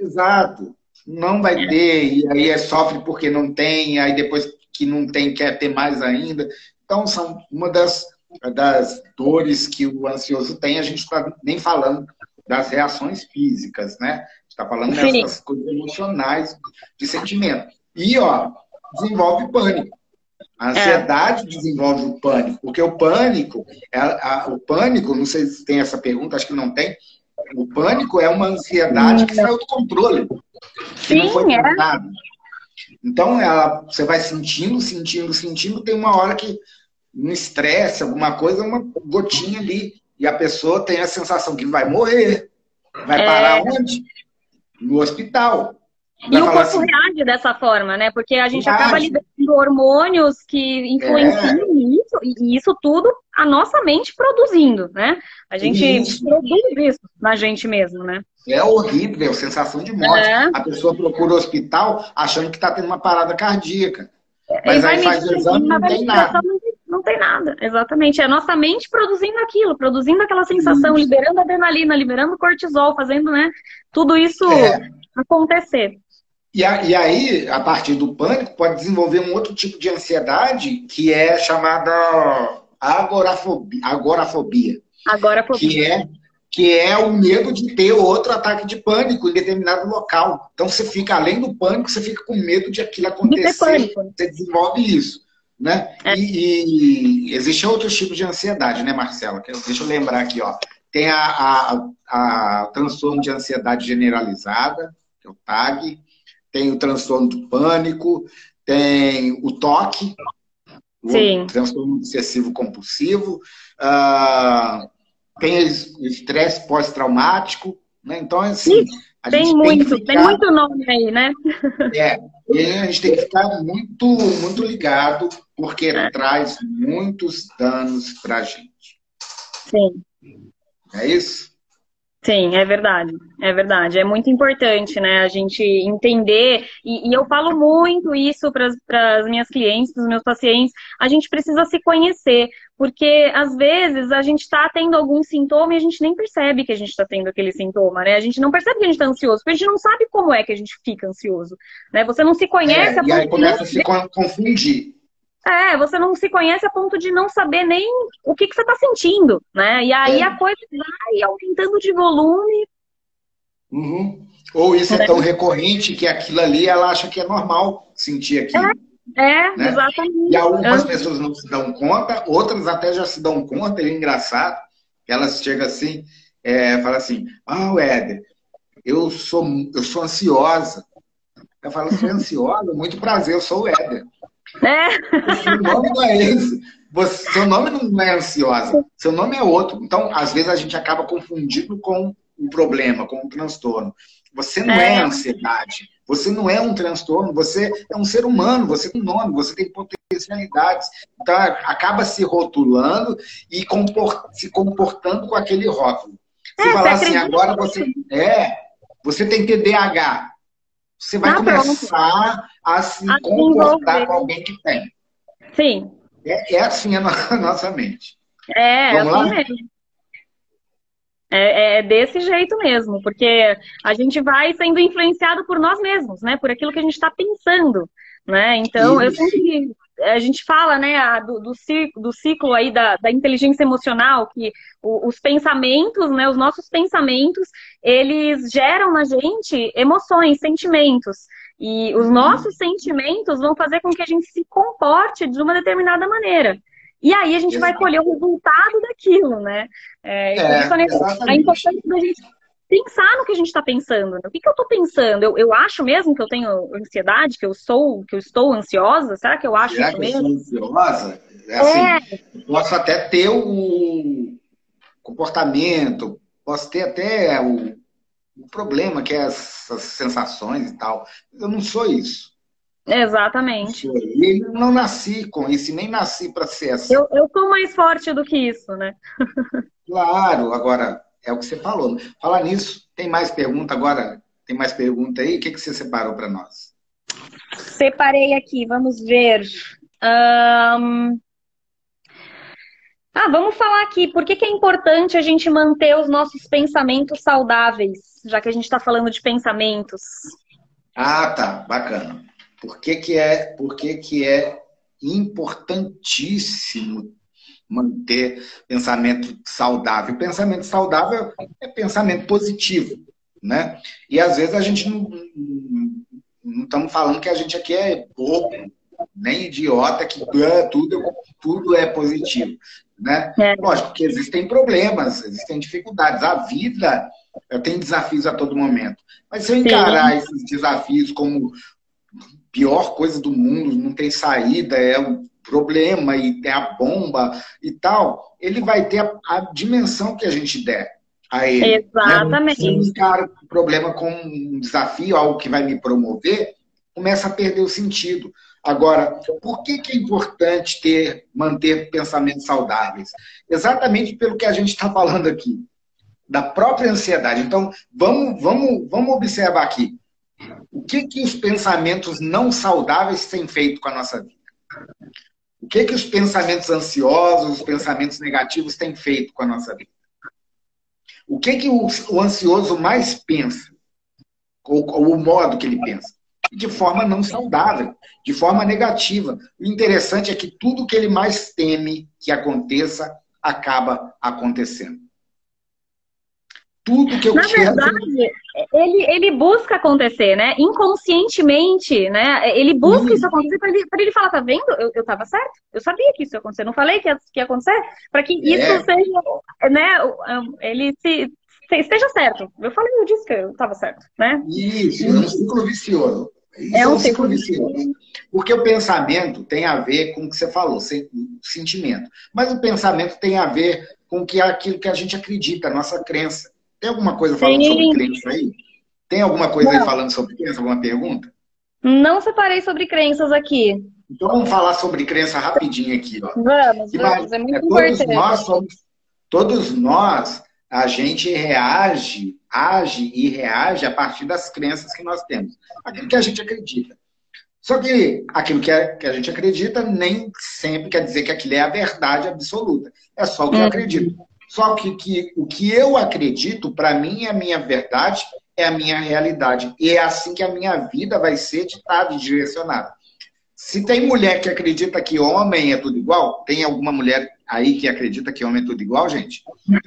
exato. Não vai ter, e aí é sofre porque não tem, aí depois que não tem, quer ter mais ainda. Então, são uma das, das dores que o ansioso tem, a gente está nem falando das reações físicas, né? está falando dessas coisas emocionais, de sentimento. E, ó, desenvolve pânico. A ansiedade é. desenvolve o pânico, porque o pânico, é, a, o pânico, não sei se tem essa pergunta, acho que não tem. O pânico é uma ansiedade que saiu do controle, que Sim, não foi. É. Então, ela, você vai sentindo, sentindo, sentindo, tem uma hora que um estresse, alguma coisa, uma gotinha ali, e a pessoa tem a sensação que vai morrer. Vai é. parar onde? No hospital. E o corpo assim, reage dessa forma, né? Porque a gente reage. acaba liberando hormônios que influenciam é. isso, e isso tudo a nossa mente produzindo, né? A gente isso. produz isso na gente mesmo, né? É horrível, sensação de morte. É. A pessoa procura o hospital achando que está tendo uma parada cardíaca. Mas aí faz o exame e não tem nada. Não tem nada, exatamente. É a nossa mente produzindo aquilo, produzindo aquela sensação, isso. liberando adrenalina, liberando cortisol, fazendo, né? Tudo isso é. acontecer. E, a, e, aí, a partir do pânico, pode desenvolver um outro tipo de ansiedade que é chamada agorafobia. Agorafobia. Agorafobia. Que é, que é o medo de ter outro ataque de pânico em determinado local. Então, você fica, além do pânico, você fica com medo de aquilo acontecer. De você desenvolve isso. Né? É. E, e existem outros tipos de ansiedade, né, Marcela? Deixa eu lembrar aqui, ó. Tem a, a, a, a transtorno de ansiedade generalizada, que é o TAG, tem o transtorno do pânico, tem o toque, Sim. o transtorno obsessivo compulsivo, uh, tem o estresse pós-traumático, né? Então, assim, a tem muito, tem, ficar... tem, muito nome aí, né? É, e a gente tem que ficar muito, muito ligado, porque é. traz muitos danos para a gente. Sim. É isso? Sim, é verdade, é verdade. É muito importante, né, a gente entender, e, e eu falo muito isso para as minhas clientes, para os meus pacientes, a gente precisa se conhecer, porque às vezes a gente está tendo algum sintoma e a gente nem percebe que a gente está tendo aquele sintoma, né? A gente não percebe que a gente está ansioso, porque a gente não sabe como é que a gente fica ansioso, né? Você não se conhece. É, e aí começa a se confundir. É, você não se conhece a ponto de não saber nem o que, que você está sentindo, né? E aí é. a coisa vai aumentando de volume. Uhum. Ou isso é, é tão recorrente que aquilo ali ela acha que é normal sentir aquilo. É, é né? exatamente. E algumas pessoas não se dão conta, outras até já se dão conta, é engraçado. Elas chegam assim, é, falam assim, ah, Éder, eu sou, eu sou ansiosa. Eu falo, você é ansiosa? Muito prazer, eu sou o Éder. É. Seu nome não é esse. Você, seu nome não é ansiosa, seu nome é outro. Então, às vezes, a gente acaba confundindo com o problema, com o transtorno. Você não é, é ansiedade, Você não é um transtorno, você é um ser humano, você tem nome, você tem potencialidades. Então, acaba se rotulando e comport se comportando com aquele rótulo. Você é, fala assim, agora você. É, você tem TDAH. Você vai ah, começar a se a comportar com alguém que tem. Sim. É, é assim a nossa mente. É, Vamos assim lá? mesmo. É, é, desse jeito mesmo, porque a gente vai sendo influenciado por nós mesmos, né? Por aquilo que a gente está pensando, né? Então, Isso. eu sempre a gente fala, né, do, do, ciclo, do ciclo aí da, da inteligência emocional, que o, os pensamentos, né, os nossos pensamentos, eles geram na gente emoções, sentimentos. E os uhum. nossos sentimentos vão fazer com que a gente se comporte de uma determinada maneira. E aí a gente Exato. vai colher o resultado daquilo, né? É, é, a importância da gente pensar no que a gente está pensando. Né? O que, que eu estou pensando? Eu, eu acho mesmo que eu tenho ansiedade, que eu sou, que eu estou ansiosa? Será que eu acho Será isso que mesmo? Eu sou ansiosa? É assim, é. Posso até ter o comportamento, posso ter até o, o problema, que é essas sensações e tal. Eu não sou isso. Exatamente. E eu não nasci com isso, nem nasci para ser assim. Eu, eu sou mais forte do que isso, né? claro, agora, é o que você falou. Falar nisso, tem mais pergunta agora? Tem mais pergunta aí? O que, que você separou para nós? Separei aqui, vamos ver. Um... Ah, vamos falar aqui. Por que, que é importante a gente manter os nossos pensamentos saudáveis, já que a gente está falando de pensamentos? Ah, tá. Bacana. Por que, que, é, por que, que é importantíssimo manter pensamento saudável. Pensamento saudável é pensamento positivo, né? E às vezes a gente não, não estamos falando que a gente aqui é bobo, nem idiota, que tudo, tudo é positivo, né? É. Lógico que existem problemas, existem dificuldades. A vida tem desafios a todo momento. Mas se eu encarar Sim. esses desafios como pior coisa do mundo, não tem saída, é problema e tem a bomba e tal, ele vai ter a, a dimensão que a gente der a ele. Exatamente. Né? Se encara o problema com um desafio, algo que vai me promover, começa a perder o sentido. Agora, por que, que é importante ter, manter pensamentos saudáveis? Exatamente pelo que a gente está falando aqui, da própria ansiedade. Então, vamos, vamos, vamos observar aqui. O que, que os pensamentos não saudáveis têm feito com a nossa vida? O que, que os pensamentos ansiosos, os pensamentos negativos têm feito com a nossa vida? O que, que o, o ansioso mais pensa? Ou, ou, o modo que ele pensa? De forma não saudável, de forma negativa. O interessante é que tudo que ele mais teme que aconteça acaba acontecendo tudo que eu Na verdade, ele, ele busca acontecer, né? Inconscientemente, né? Ele busca uhum. isso acontecer para ele, ele falar, tá vendo? Eu, eu tava certo. Eu sabia que isso ia acontecer. Não falei que ia, que ia acontecer? Para que isso é. seja, né? Ele se, esteja certo. Eu falei, eu disse que eu tava certo, né? Isso, é um ciclo vicioso. Isso é um, é um ciclo vicioso. Porque o pensamento tem a ver com o que você falou, sentimento. Mas o pensamento tem a ver com que aquilo que a gente acredita, a nossa crença. Tem alguma coisa falando Sim. sobre crença aí? Tem alguma coisa Não. aí falando sobre crença? Alguma pergunta? Não separei sobre crenças aqui. Então vamos falar sobre crença rapidinho aqui. Ó. Vamos, vamos. É muito é, todos importante. Nós somos, todos nós, a gente reage, age e reage a partir das crenças que nós temos. Aquilo que a gente acredita. Só que aquilo que, é, que a gente acredita nem sempre quer dizer que aquilo é a verdade absoluta. É só o que eu uhum. acredito. Só que, que o que eu acredito, para mim, é a minha verdade, é a minha realidade. E é assim que a minha vida vai ser ditada e direcionada. Se tem mulher que acredita que homem é tudo igual, tem alguma mulher aí que acredita que homem é tudo igual, gente?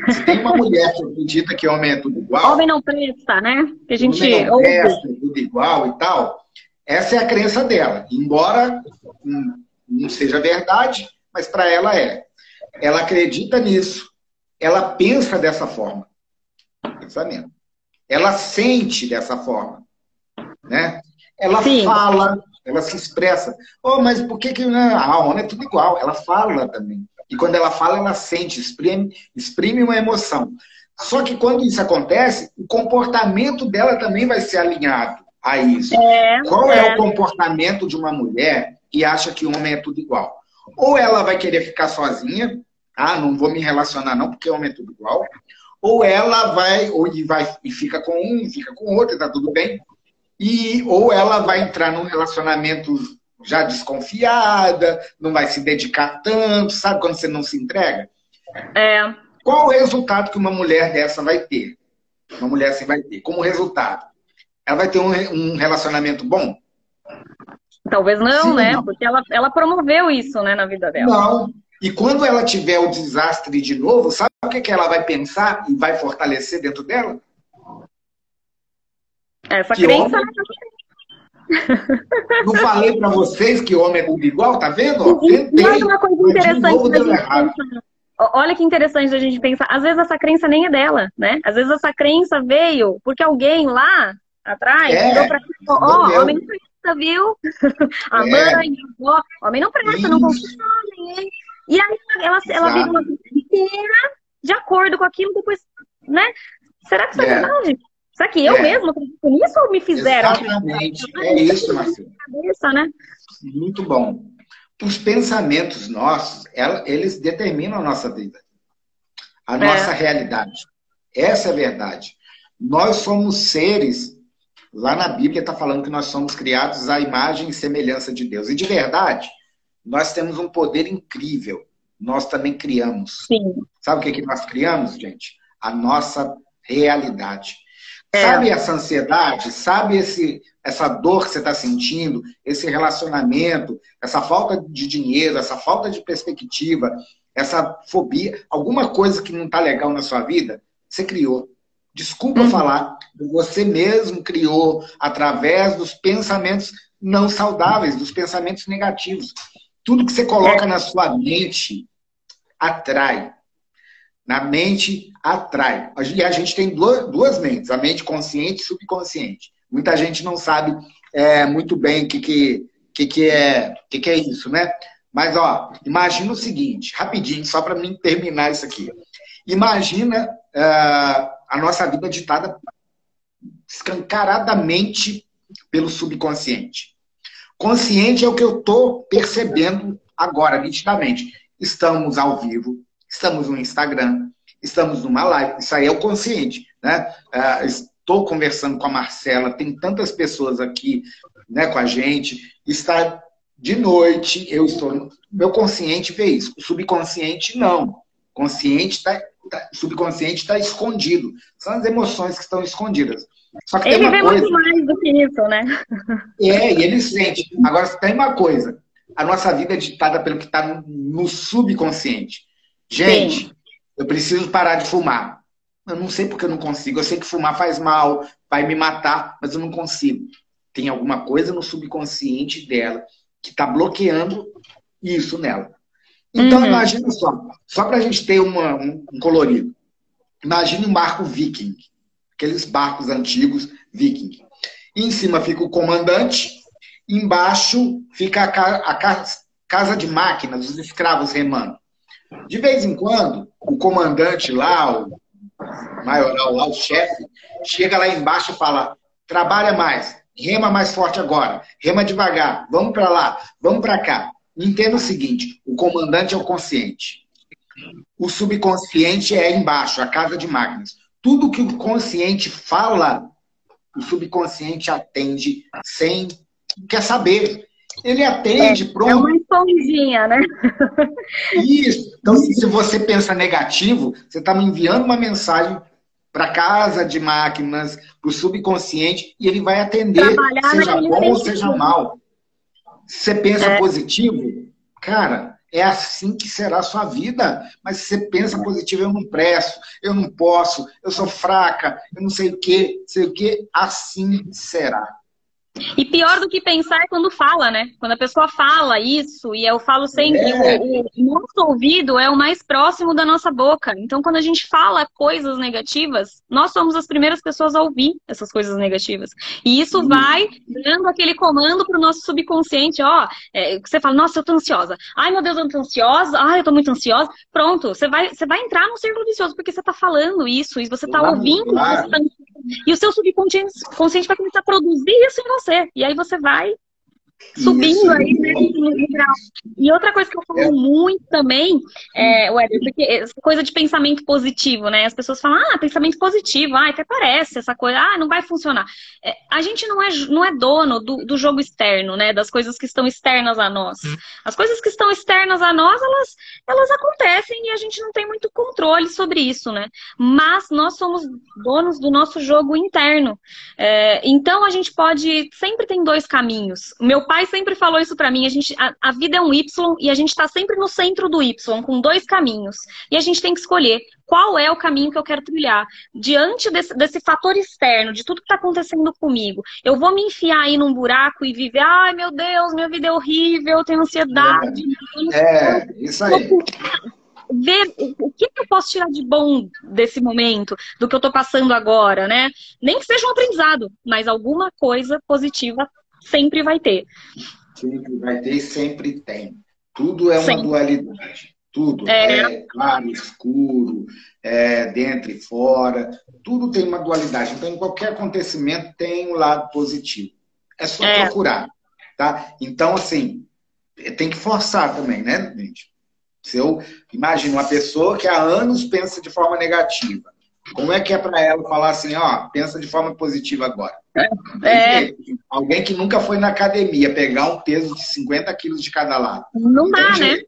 Se tem uma mulher que acredita que homem é tudo igual. Homem não presta, né? Que a gente homem não presta, é tudo igual e tal. Essa é a crença dela. Embora não seja verdade, mas para ela é. Ela acredita nisso ela pensa dessa forma. Pensamento. Ela sente dessa forma. Né? Ela Sim. fala, ela se expressa. Oh, mas por que, que né? a alma é tudo igual? Ela fala também. E quando ela fala, ela sente, exprime, exprime uma emoção. Só que quando isso acontece, o comportamento dela também vai ser alinhado. a isso. É, Qual é. é o comportamento de uma mulher que acha que homem é tudo igual? Ou ela vai querer ficar sozinha, ah, não vou me relacionar não, porque homem é tudo igual. Ou ela vai, ou vai e fica com um, fica com outro, tá tudo bem. E, ou ela vai entrar num relacionamento já desconfiada, não vai se dedicar tanto, sabe quando você não se entrega? É. Qual o resultado que uma mulher dessa vai ter? Uma mulher assim vai ter. Como resultado, ela vai ter um, um relacionamento bom? Talvez não, Sim, né? Não. Porque ela, ela promoveu isso né, na vida dela. Não. E quando ela tiver o desastre de novo, sabe o que, que ela vai pensar e vai fortalecer dentro dela? Essa que crença. Homem... Não falei para vocês que homem é tudo igual, tá vendo? Tentei, olha uma coisa interessante da gente pensar. Olha que interessante a gente pensar. Às vezes essa crença nem é dela, né? Às vezes essa crença veio porque alguém lá atrás é, virou pra ó, oh, homem não presta, viu? A é. mãe, a avó, homem não presta, Isso. não confia em homem. E aí ela, ela vive uma vida inteira de acordo com aquilo, depois, né? Será que isso é, é verdade? Será que eu é. mesmo acredito nisso ou me fizeram? Exatamente. É isso, Marcelo. Cabeça, né? Muito bom. Os pensamentos nossos, eles determinam a nossa vida, a nossa é. realidade. Essa é a verdade. Nós somos seres, lá na Bíblia está falando que nós somos criados à imagem e semelhança de Deus. E de verdade, nós temos um poder incrível. Nós também criamos. Sim. Sabe o que, que nós criamos, gente? A nossa realidade. É. Sabe essa ansiedade? Sabe esse, essa dor que você está sentindo? Esse relacionamento? Essa falta de dinheiro? Essa falta de perspectiva? Essa fobia? Alguma coisa que não está legal na sua vida? Você criou. Desculpa uhum. falar, você mesmo criou através dos pensamentos não saudáveis, dos pensamentos negativos. Tudo que você coloca é. na sua mente atrai. Na mente atrai. E a gente tem duas, duas mentes, a mente consciente e subconsciente. Muita gente não sabe é, muito bem o que, que, que, que, é, que, que é isso, né? Mas, ó, imagina o seguinte, rapidinho, só para mim terminar isso aqui. Imagina uh, a nossa vida ditada escancaradamente pelo subconsciente. Consciente é o que eu estou percebendo agora, nitidamente. Estamos ao vivo, estamos no Instagram, estamos numa live. Isso aí é o consciente. Né? Uh, estou conversando com a Marcela, tem tantas pessoas aqui né, com a gente. Está de noite, eu estou. Meu consciente vê isso. O subconsciente não. Consciente está tá, subconsciente está escondido. São as emoções que estão escondidas. Só que ele vê coisa... muito mais do que isso, né? É, e ele sente. Agora, tem uma coisa. A nossa vida é ditada pelo que está no subconsciente. Gente, Sim. eu preciso parar de fumar. Eu não sei porque eu não consigo. Eu sei que fumar faz mal, vai me matar, mas eu não consigo. Tem alguma coisa no subconsciente dela que está bloqueando isso nela. Então, uhum. imagina só, só para a gente ter uma, um, um colorido. Imagine um barco viking aqueles barcos antigos viking. em cima fica o comandante, embaixo fica a, a casa de máquinas, os escravos remando. De vez em quando, o comandante lá, o maioral lá, o chefe, chega lá embaixo e fala: trabalha mais, rema mais forte agora, rema devagar, vamos para lá, vamos para cá. Entenda o seguinte: o comandante é o consciente. O subconsciente é embaixo, a casa de máquinas tudo que o consciente fala, o subconsciente atende sem quer saber. Ele atende, é, pronto. É uma esponjinha, né? Isso. Então, se você pensa negativo, você está me enviando uma mensagem para casa de máquinas, para o subconsciente, e ele vai atender, Trabalhar seja bom ou seja mal. Se você pensa é. positivo, cara, é assim que será a sua vida. Mas se você pensa positivo, eu não presto, eu não posso, eu sou fraca, eu não sei o que, sei o que, assim será. E pior do que pensar é quando fala, né? Quando a pessoa fala isso, e eu falo sempre, é. o, o, nosso ouvido é o mais próximo da nossa boca. Então, quando a gente fala coisas negativas, nós somos as primeiras pessoas a ouvir essas coisas negativas. E isso uhum. vai dando aquele comando pro nosso subconsciente, ó, é, você fala, nossa, eu tô ansiosa. Ai, meu Deus, eu tô ansiosa. Ai, eu tô muito ansiosa. Pronto, você vai, você vai entrar num círculo vicioso, porque você tá falando isso, e você tá claro, ouvindo, claro. Você tá... e o seu subconsciente vai começar a produzir isso em você você. E aí você vai subindo Isso. aí, né. E outra coisa que eu falo é. muito também, é, Weber, porque essa coisa de pensamento positivo, né? As pessoas falam, ah, pensamento positivo, ah, até parece essa coisa, ah, não vai funcionar. É, a gente não é, não é dono do, do jogo externo, né? Das coisas que estão externas a nós. Hum. As coisas que estão externas a nós, elas, elas acontecem e a gente não tem muito controle sobre isso, né? Mas nós somos donos do nosso jogo interno. É, então a gente pode, sempre tem dois caminhos. O meu pai sempre falou isso para mim. A, gente, a, a, vida é um Y e a gente está sempre no centro do Y, com dois caminhos. E a gente tem que escolher qual é o caminho que eu quero trilhar. Diante desse, desse fator externo, de tudo que está acontecendo comigo, eu vou me enfiar aí num buraco e viver, ai meu Deus, minha vida é horrível, eu tenho ansiedade. É, é isso aí ver o que, eu posso tirar de bom desse momento, do que eu estou passando agora, né? Nem que seja um aprendizado, mas alguma coisa positiva sempre vai ter. Sempre vai ter e sempre tem. Tudo é uma sempre. dualidade. Tudo. É... é claro, escuro, é dentro e fora. Tudo tem uma dualidade. Então, em qualquer acontecimento tem um lado positivo. É só é. procurar. Tá? Então, assim, tem que forçar também, né, gente? Se eu imagino uma pessoa que há anos pensa de forma negativa, como é que é para ela falar assim, ó, pensa de forma positiva agora? É. Alguém que nunca foi na academia pegar um peso de 50 quilos de cada lado. Não dá, né?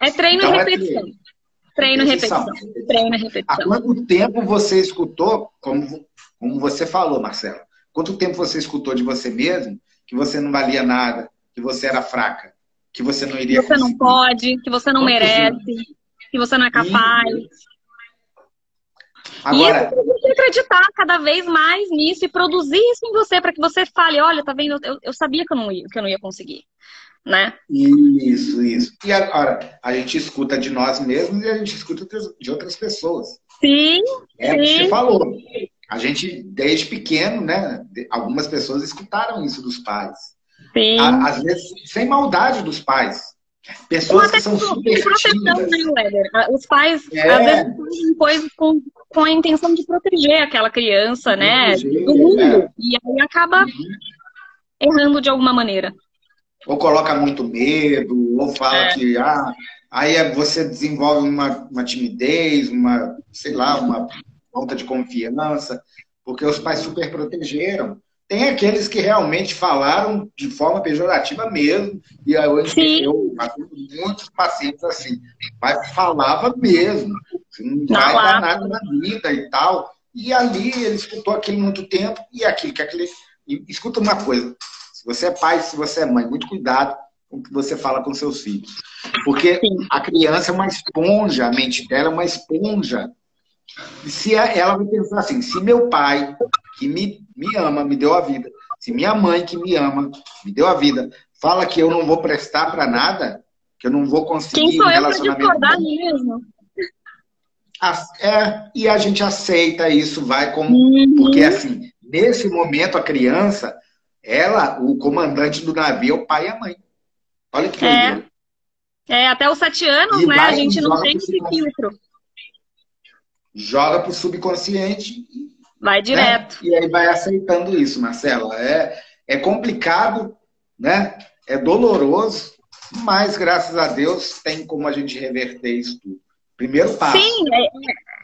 É treino então, e repetição. É treino e repetição. Treino e repetição. Há quanto tempo você escutou, como, como você falou, Marcelo, quanto tempo você escutou de você mesmo que você não valia nada, que você era fraca, que você não iria Que você conseguir. não pode, que você não merece, que você não é capaz. Agora... E você acreditar cada vez mais nisso e produzir isso em você para que você fale, olha, tá vendo, eu, eu sabia que eu, não ia, que eu não ia conseguir. Né? Isso, isso. E agora, a gente escuta de nós mesmos e a gente escuta de outras pessoas. Sim. É o que você falou. A gente, desde pequeno, né? Algumas pessoas escutaram isso dos pais. Sim. Às vezes, sem maldade dos pais. Pessoas que são super proteção, né, Os pais, é. às vezes, fazem coisas com, com a intenção de proteger aquela criança, né? do mundo. É. E aí acaba errando de alguma maneira. Ou coloca muito medo, ou fala é. que ah, aí é, você desenvolve uma, uma timidez, uma, sei lá, uma falta de confiança, porque os pais super protegeram. Tem aqueles que realmente falaram de forma pejorativa mesmo, e aí hoje Sim. eu atendo muitos pacientes assim, mas falava mesmo, não vai dar nada na vida e tal. E ali ele escutou aquilo muito tempo, e aquilo que aquele. E escuta uma coisa: se você é pai, se você é mãe, muito cuidado com o que você fala com seus filhos. Porque Sim. a criança é uma esponja, a mente dela é uma esponja. E se ela vai pensar assim, se meu pai que me, me ama, me deu a vida. Se minha mãe que me ama, me deu a vida, fala que eu não vou prestar para nada, que eu não vou conseguir Quem sou um relacionamento. Eu mesmo? É, e a gente aceita isso, vai como. Uhum. Porque assim, nesse momento a criança, ela, o comandante do navio é o pai e a mãe. Olha que é. É, até os sete anos, e né? A gente não tem esse filtro. Joga pro subconsciente Vai né? direto. Né? E aí vai aceitando isso, Marcela. É, é complicado, né? É doloroso, mas graças a Deus tem como a gente reverter isso tudo. Primeiro passo. Sim, é,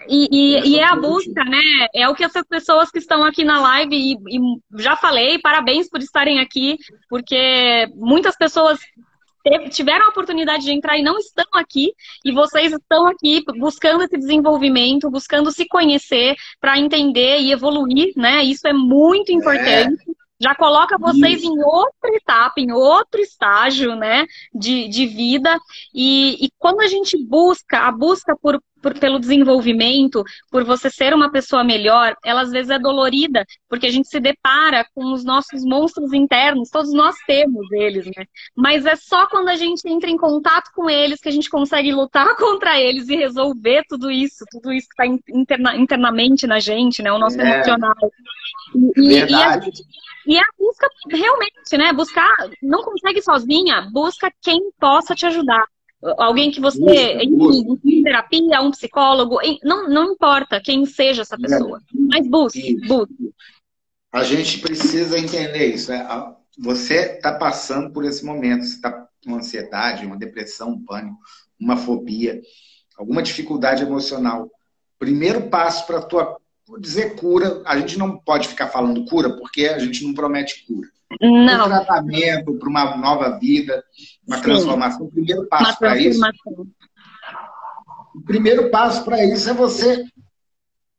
e, e, e, é a busca, né? É o que essas pessoas que estão aqui na live, e, e já falei, parabéns por estarem aqui, porque muitas pessoas tiveram a oportunidade de entrar e não estão aqui, e vocês estão aqui buscando esse desenvolvimento, buscando se conhecer para entender e evoluir, né? Isso é muito importante. É. Já coloca vocês Isso. em outra etapa, em outro estágio, né, de, de vida. E, e quando a gente busca, a busca por, por, pelo desenvolvimento, por você ser uma pessoa melhor, ela às vezes é dolorida, porque a gente se depara com os nossos monstros internos, todos nós temos eles, né? Mas é só quando a gente entra em contato com eles que a gente consegue lutar contra eles e resolver tudo isso, tudo isso que está interna, internamente na gente, né? O nosso é. emocional. E, Verdade. E, e a busca realmente, né? Buscar, não consegue sozinha, busca quem possa te ajudar. Alguém que você, em, terapia, um psicólogo, não, não importa quem seja essa pessoa, mas busque, busque. A gente precisa entender isso. Né? Você está passando por esse momento, você está com ansiedade, uma depressão, um pânico, uma fobia, alguma dificuldade emocional. Primeiro passo para a tua, vou dizer cura, a gente não pode ficar falando cura porque a gente não promete cura. Não. Um tratamento para uma nova vida, uma Sim. transformação. O primeiro passo para isso. O primeiro passo para isso é você.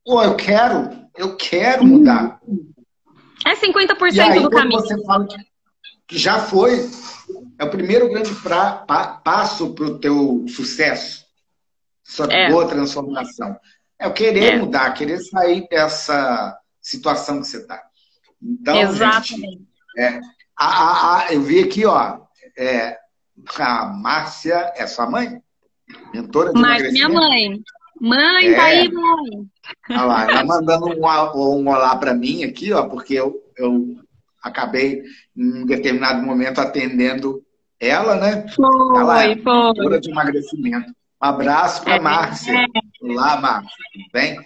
Pô, eu quero, eu quero mudar. É 50% e aí, do caminho. Você fala que, que, já foi, é o primeiro grande pra, pa, passo para o teu sucesso, sua é. boa transformação. É o querer é. mudar, querer sair dessa situação que você está. Então, Exatamente. Gente, é, a, a, a, eu vi aqui, ó, é, a Márcia é sua mãe? Mentora de Márcia, minha mãe. Mãe, é. tá aí, mãe. Olha lá, ela mandando um, um olá para mim aqui, ó, porque eu, eu acabei, em um determinado momento, atendendo ela, né? Foi, ela é foi. de emagrecimento. Um abraço para é, Márcia. É. Olá, Márcia, tudo bem?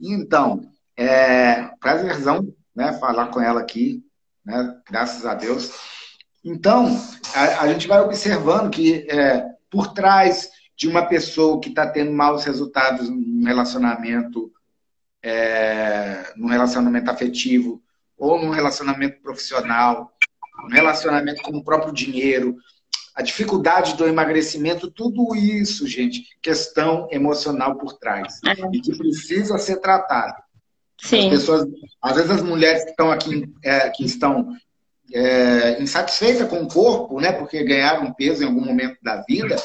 Então, é prazerzão né, falar com ela aqui né? graças a Deus. Então, a, a gente vai observando que é, por trás de uma pessoa que está tendo maus resultados no relacionamento, é, no relacionamento afetivo, ou no relacionamento profissional, no relacionamento com o próprio dinheiro, a dificuldade do emagrecimento, tudo isso, gente, questão emocional por trás. É. E que precisa ser tratado. Sim. As pessoas, às vezes as mulheres que estão aqui, é, que estão é, insatisfeitas com o corpo, né, porque ganharam peso em algum momento da vida,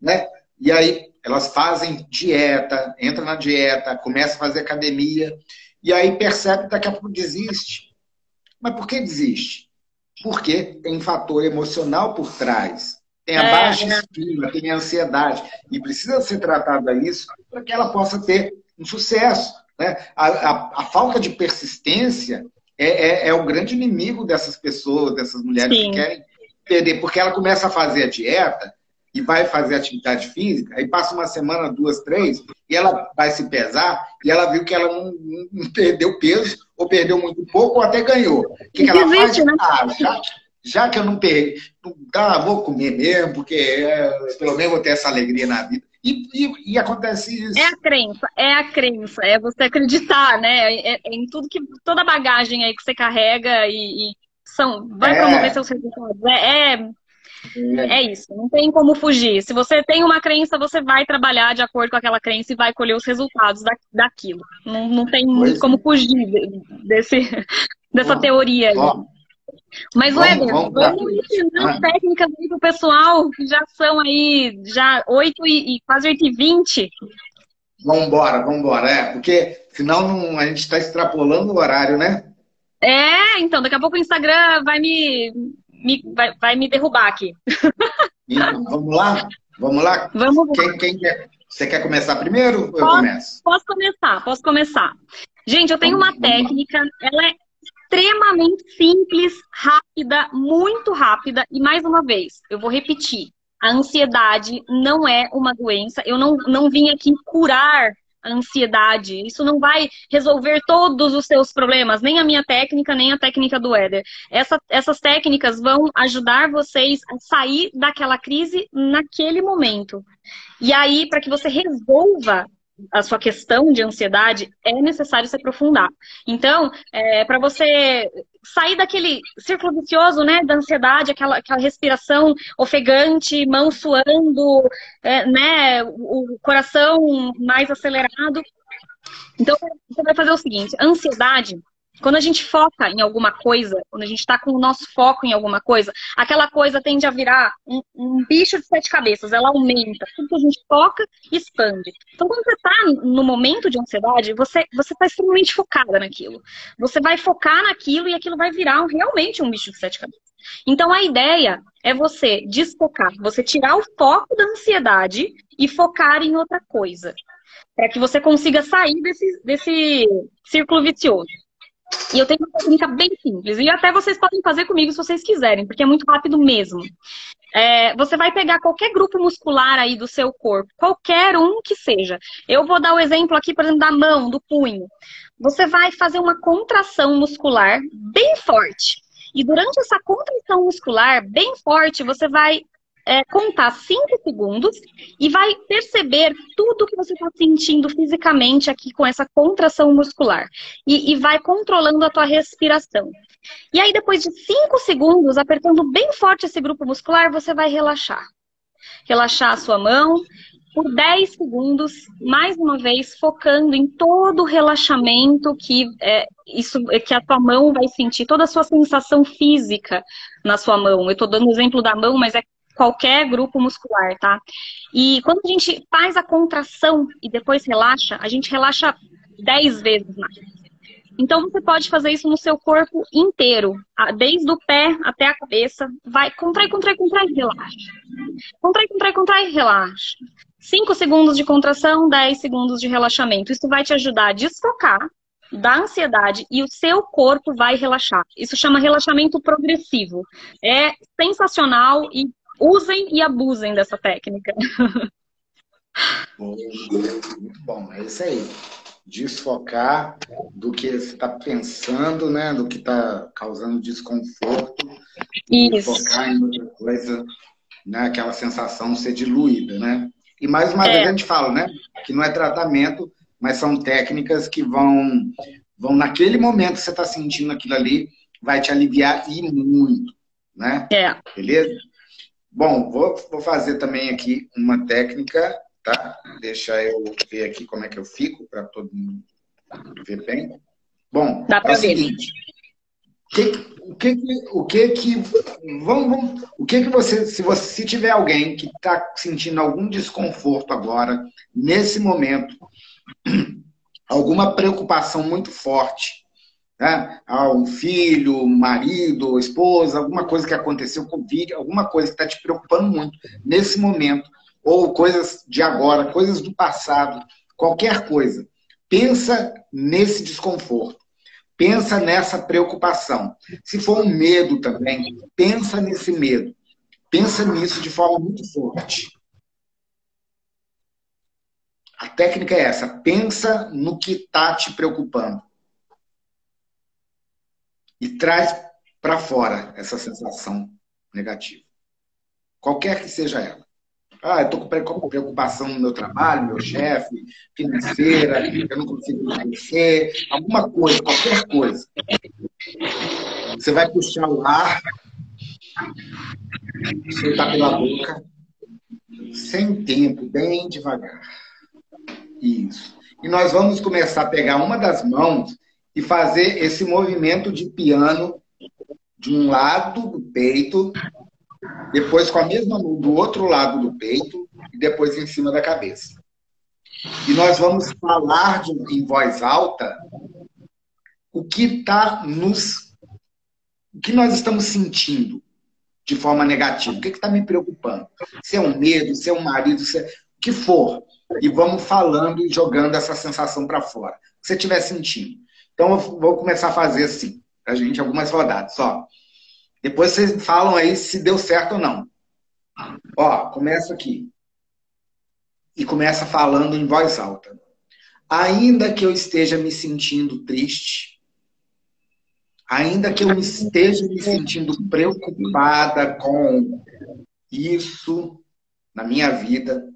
né, e aí elas fazem dieta, entram na dieta, começam a fazer academia, e aí percebe que daqui a pouco desiste. Mas por que desiste? Porque tem um fator emocional por trás. Tem a é, baixa é. estima, tem a ansiedade. E precisa ser tratada isso para que ela possa ter um sucesso. Né? A, a, a falta de persistência é, é, é, o grande inimigo dessas pessoas, dessas mulheres Sim. que querem perder, porque ela começa a fazer a dieta e vai fazer atividade física, aí passa uma semana, duas, três, e ela vai se pesar, e ela viu que ela não, não perdeu peso, ou perdeu muito pouco, ou até ganhou. O que, que ela faz? Né? Ah, já, já que eu não perdi, tá, vou comer mesmo, porque é, pelo menos vou ter essa alegria na vida. E, e, e, acontece isso. É a crença, é a crença, é você acreditar, né? É, é em tudo que, toda a bagagem aí que você carrega e, e são, vai é. promover seus resultados. É, é, é, isso, não tem como fugir. Se você tem uma crença, você vai trabalhar de acordo com aquela crença e vai colher os resultados da, daquilo. Não, não tem pois como fugir desse, dessa teoria aí. Ó, mas, Weber, vamos, vamos ensinar ah. técnicas aí pro pessoal, que já são aí, já 8 e, e quase 8 e 20. Vamos embora, vamos embora, é, porque senão não, a gente está extrapolando o horário, né? É, então, daqui a pouco o Instagram vai me, me vai, vai, me derrubar aqui. Então, vamos lá? Vamos lá? Vamos quem, quem quer? Você quer começar primeiro ou posso, eu começo? Posso começar, posso começar. Gente, eu tenho uma técnica, ela é extremamente simples, rápida, muito rápida. E mais uma vez, eu vou repetir: a ansiedade não é uma doença. Eu não, não vim aqui curar a ansiedade. Isso não vai resolver todos os seus problemas, nem a minha técnica, nem a técnica do Éder. Essa, essas técnicas vão ajudar vocês a sair daquela crise naquele momento. E aí, para que você resolva a sua questão de ansiedade, é necessário se aprofundar. Então, é, para você sair daquele círculo vicioso, né, da ansiedade, aquela, aquela respiração ofegante, mão suando, é, né, o coração mais acelerado. Então, você vai fazer o seguinte: ansiedade Quando a gente foca em alguma coisa, quando a gente está com o nosso foco em alguma coisa, aquela coisa tende a virar um, um, bicho de sete cabeças, ela aumenta. Tudo que a gente foca, expande. Então, quando você está no momento de ansiedade, você está extremamente focada naquilo. Você vai focar naquilo e aquilo vai virar realmente um bicho de sete cabeças. Então, a ideia é você desfocar, você tirar o foco da ansiedade e focar em outra coisa. Para que você consiga sair desse, desse círculo vicioso. E eu tenho uma técnica bem simples. E até vocês podem fazer comigo se vocês quiserem, porque é muito rápido mesmo. É, você vai pegar qualquer grupo muscular aí do seu corpo, qualquer um que seja. Eu vou dar o exemplo aqui, por exemplo, da mão, do punho. Você vai fazer uma contração muscular bem forte. E durante essa contração muscular bem forte, você vai é, contar 5 segundos e vai perceber tudo que você está sentindo fisicamente aqui com essa contração muscular. E, e vai controlando a tua respiração. E aí, depois de 5 segundos, apertando bem forte esse grupo muscular, você vai relaxar. Relaxar a sua mão por 10 segundos, mais uma vez, focando em todo o relaxamento que, é, isso, que a tua mão vai sentir, toda a sua sensação física na sua mão. Eu estou dando o exemplo da mão, mas é qualquer grupo muscular, tá? E quando a gente faz a contração e depois relaxa, a gente relaxa 10 vezes mais. Então você pode fazer isso no seu corpo inteiro, desde o pé até a cabeça. Vai, contrai, contrai, contrai, relaxa. Contrai, contrai, contrai, relaxa. 5 segundos de contração, 10 segundos de relaxamento. Isso vai te ajudar a desfocar da ansiedade e o seu corpo vai relaxar. Isso chama relaxamento progressivo. É sensacional e usem e abusem dessa técnica. Muito bom, é isso aí. Desfocar do que você está pensando, né? Do que está causando desconforto. Isso. Focar em outra coisa, né? Aquela sensação ser diluída, né? E mais uma é. vez a gente fala, né? Que não é tratamento, mas são técnicas que vão, vão naquele momento que você está sentindo aquilo ali, vai te aliviar e muito, né? É. Beleza? Bom, vou, vou fazer também aqui uma técnica, tá? Deixa eu ver aqui como é que eu fico, para todo mundo ver bem. Bom, Dá é o seguinte. o que, o que que vamos, vamos, o que que você se você se tiver alguém que está sentindo algum desconforto agora nesse momento alguma preocupação muito forte né? Ah, um filho, um marido, esposa, alguma coisa que aconteceu com o vídeo, alguma coisa que está te preocupando muito nesse momento, ou coisas de agora, coisas do passado, qualquer coisa. Pensa nesse desconforto. Pensa nessa preocupação. Se for um medo também, pensa nesse medo. Pensa nisso de forma muito forte. A técnica é essa. Pensa no que está te preocupando e traz para fora essa sensação negativa. Qualquer que seja ela. Ah, eu estou com preocupação no meu trabalho, meu chefe, financeira, eu não consigo emagrecer, alguma coisa, qualquer coisa. Você vai puxar o ar, soltar pela boca, sem tempo, bem devagar. Isso. E nós vamos começar a pegar uma das mãos e fazer esse movimento de piano de um lado do peito, depois com a mesma mão do outro lado do peito e depois em cima da cabeça. E nós vamos falar de, em voz alta o que está nos. O que nós estamos sentindo de forma negativa? O que está me preocupando? Se é um medo, se é um marido, se é, o que for. E vamos falando e jogando essa sensação para fora. O que você estiver sentindo. Então, eu vou começar a fazer assim, a gente, algumas rodadas. Ó. Depois vocês falam aí se deu certo ou não. Ó, começa aqui. E começa falando em voz alta. Ainda que eu esteja me sentindo triste, ainda que eu esteja me sentindo preocupada com isso na minha vida,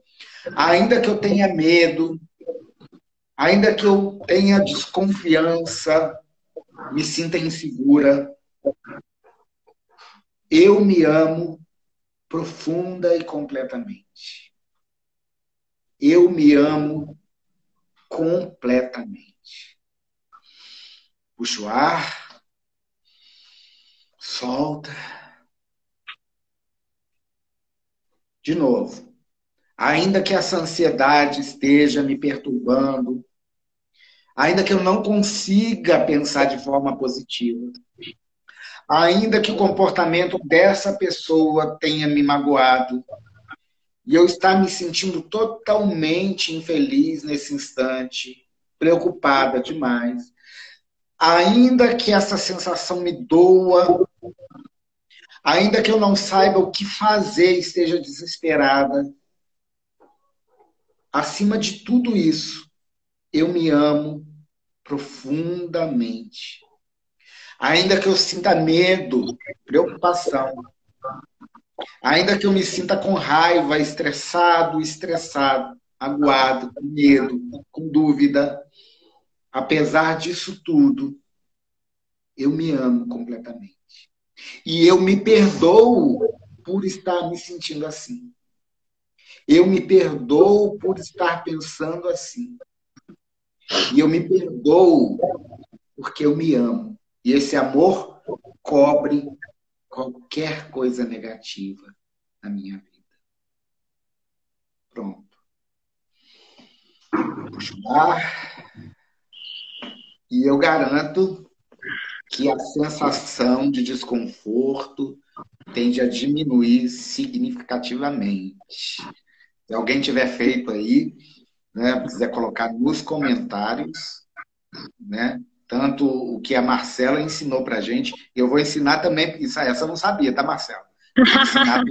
ainda que eu tenha medo, Ainda que eu tenha desconfiança, me sinta insegura, eu me amo profunda e completamente. Eu me amo completamente. Puxa o ar. Solta. De novo. Ainda que essa ansiedade esteja me perturbando, ainda que eu não consiga pensar de forma positiva, ainda que o comportamento dessa pessoa tenha me magoado, e eu estar me sentindo totalmente infeliz nesse instante, preocupada demais, ainda que essa sensação me doa, ainda que eu não saiba o que fazer, esteja desesperada, acima de tudo isso, eu me amo profundamente. Ainda que eu sinta medo, preocupação, ainda que eu me sinta com raiva, estressado, estressado, aguado, com medo, com dúvida, apesar disso tudo, eu me amo completamente. E eu me perdoo por estar me sentindo assim. Eu me perdoo por estar pensando assim. E eu me perdoo porque eu me amo. E esse amor cobre qualquer coisa negativa na minha vida. Pronto. Puxa o ar. E eu garanto que a sensação de desconforto tende a diminuir significativamente. Se alguém tiver feito aí, né, quiser colocar nos comentários, né, tanto o que a Marcela ensinou para a gente, eu vou ensinar também, porque essa eu não sabia, tá, Marcela? Ensinar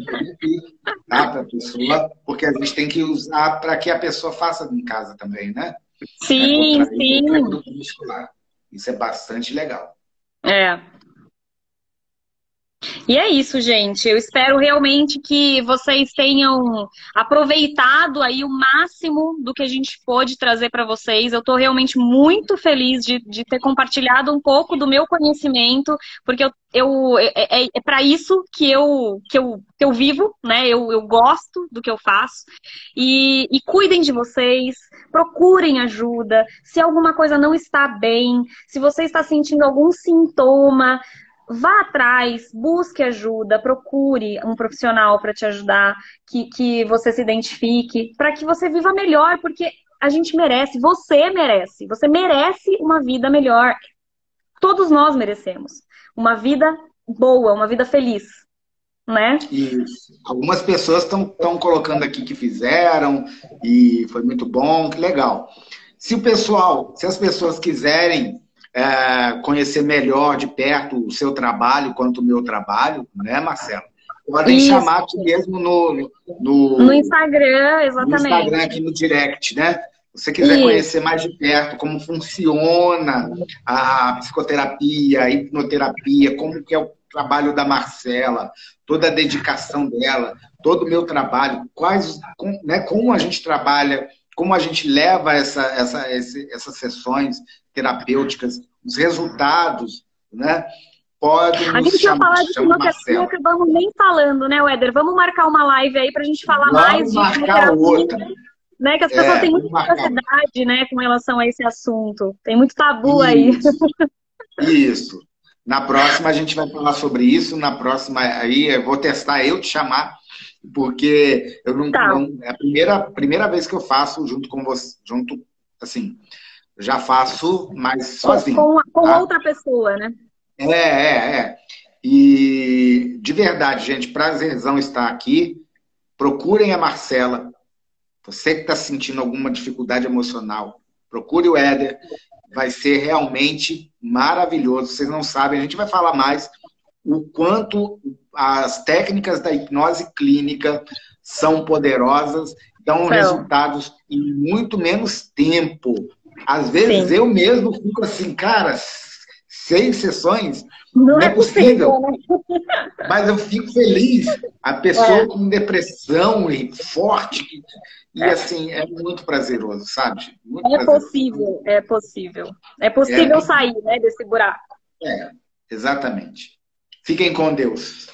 tá, para a pessoa, porque a gente tem que usar para que a pessoa faça em casa também, né? Sim, é sim. Isso é bastante legal. É. E é isso, gente. Eu espero realmente que vocês tenham aproveitado aí o máximo do que a gente pôde trazer para vocês. Eu estou realmente muito feliz de, de, ter compartilhado um pouco do meu conhecimento, porque eu, eu é, é, é para isso que eu, que eu, que eu vivo, né? Eu, eu gosto do que eu faço. E, e cuidem de vocês, procurem ajuda. Se alguma coisa não está bem, se você está sentindo algum sintoma, vá atrás, busque ajuda, procure um profissional para te ajudar, que, que você se identifique, para que você viva melhor, porque a gente merece, você merece, você merece uma vida melhor. Todos nós merecemos uma vida boa, uma vida feliz, né? Isso. Algumas pessoas estão colocando aqui que fizeram e foi muito bom, que legal. Se o pessoal, se as pessoas quiserem é, conhecer melhor de perto o seu trabalho quanto o meu trabalho, né, Marcelo? Podem Isso. chamar aqui mesmo no, no, no Instagram, exatamente. No Instagram, aqui no direct, né? Se você quiser Isso. conhecer mais de perto como funciona a psicoterapia, a hipnoterapia, como que é o trabalho da Marcela, toda a dedicação dela, todo o meu trabalho, quais, com, né, como a gente trabalha, como a gente leva essa, essa, essas sessões terapêuticas, os resultados, né? Podem a gente ia falar de quimioterapia, acabamos nem falando, né, Éder? Vamos marcar uma live aí para a gente falar Vamos mais de marcar outra. Né, que as pessoas é, têm muita curiosidade né, com relação a esse assunto. Tem muito tabu isso, aí. Isso. Na próxima a gente vai falar sobre isso. Na próxima aí eu vou testar eu te chamar, porque eu não, tá. não é a primeira, primeira vez que eu faço junto com você, junto assim, já faço, mas sozinho. Com, com tá? outra pessoa, né? É, é, é. E de verdade, gente, prazerzão estar aqui. Procurem a Marcela. Você que está sentindo alguma dificuldade emocional, procure o Éder. Vai ser realmente maravilhoso. Vocês não sabem, a gente vai falar mais o quanto as técnicas da hipnose clínica são poderosas, dão então. resultados em muito menos tempo. Às vezes Sim. eu mesmo fico assim, cara, seis sessões não, não é, é possível. possível né? Mas eu fico feliz. A pessoa é. com depressão e forte. E é. assim, é muito prazeroso, sabe? Muito é prazeroso. possível, é possível. É possível é. sair né, desse buraco. É, exatamente. Fiquem com Deus.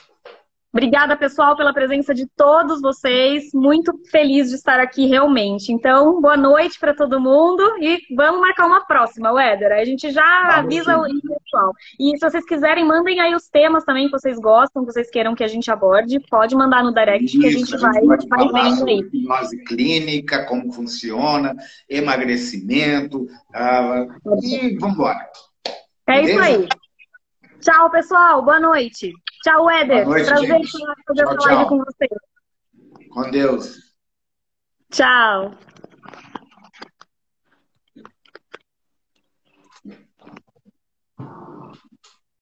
Obrigada, pessoal, pela presença de todos vocês. Muito feliz de estar aqui realmente. Então, boa noite para todo mundo e vamos marcar uma próxima, Weder. A gente já avisa o pessoal. E se vocês quiserem, mandem aí os temas também que vocês gostam, que vocês queiram que a gente aborde. Pode mandar no direct Isso, que a gente, a gente vai, vai vendo aí. Hipnose clínica, como funciona, emagrecimento. Uh, e vamos embora. É Beleza? isso aí. Tchau, pessoal. Boa noite. Tchau, Éder. Boa noite, Prazer gente. fazer tchau, live com você. Com Deus. Tchau.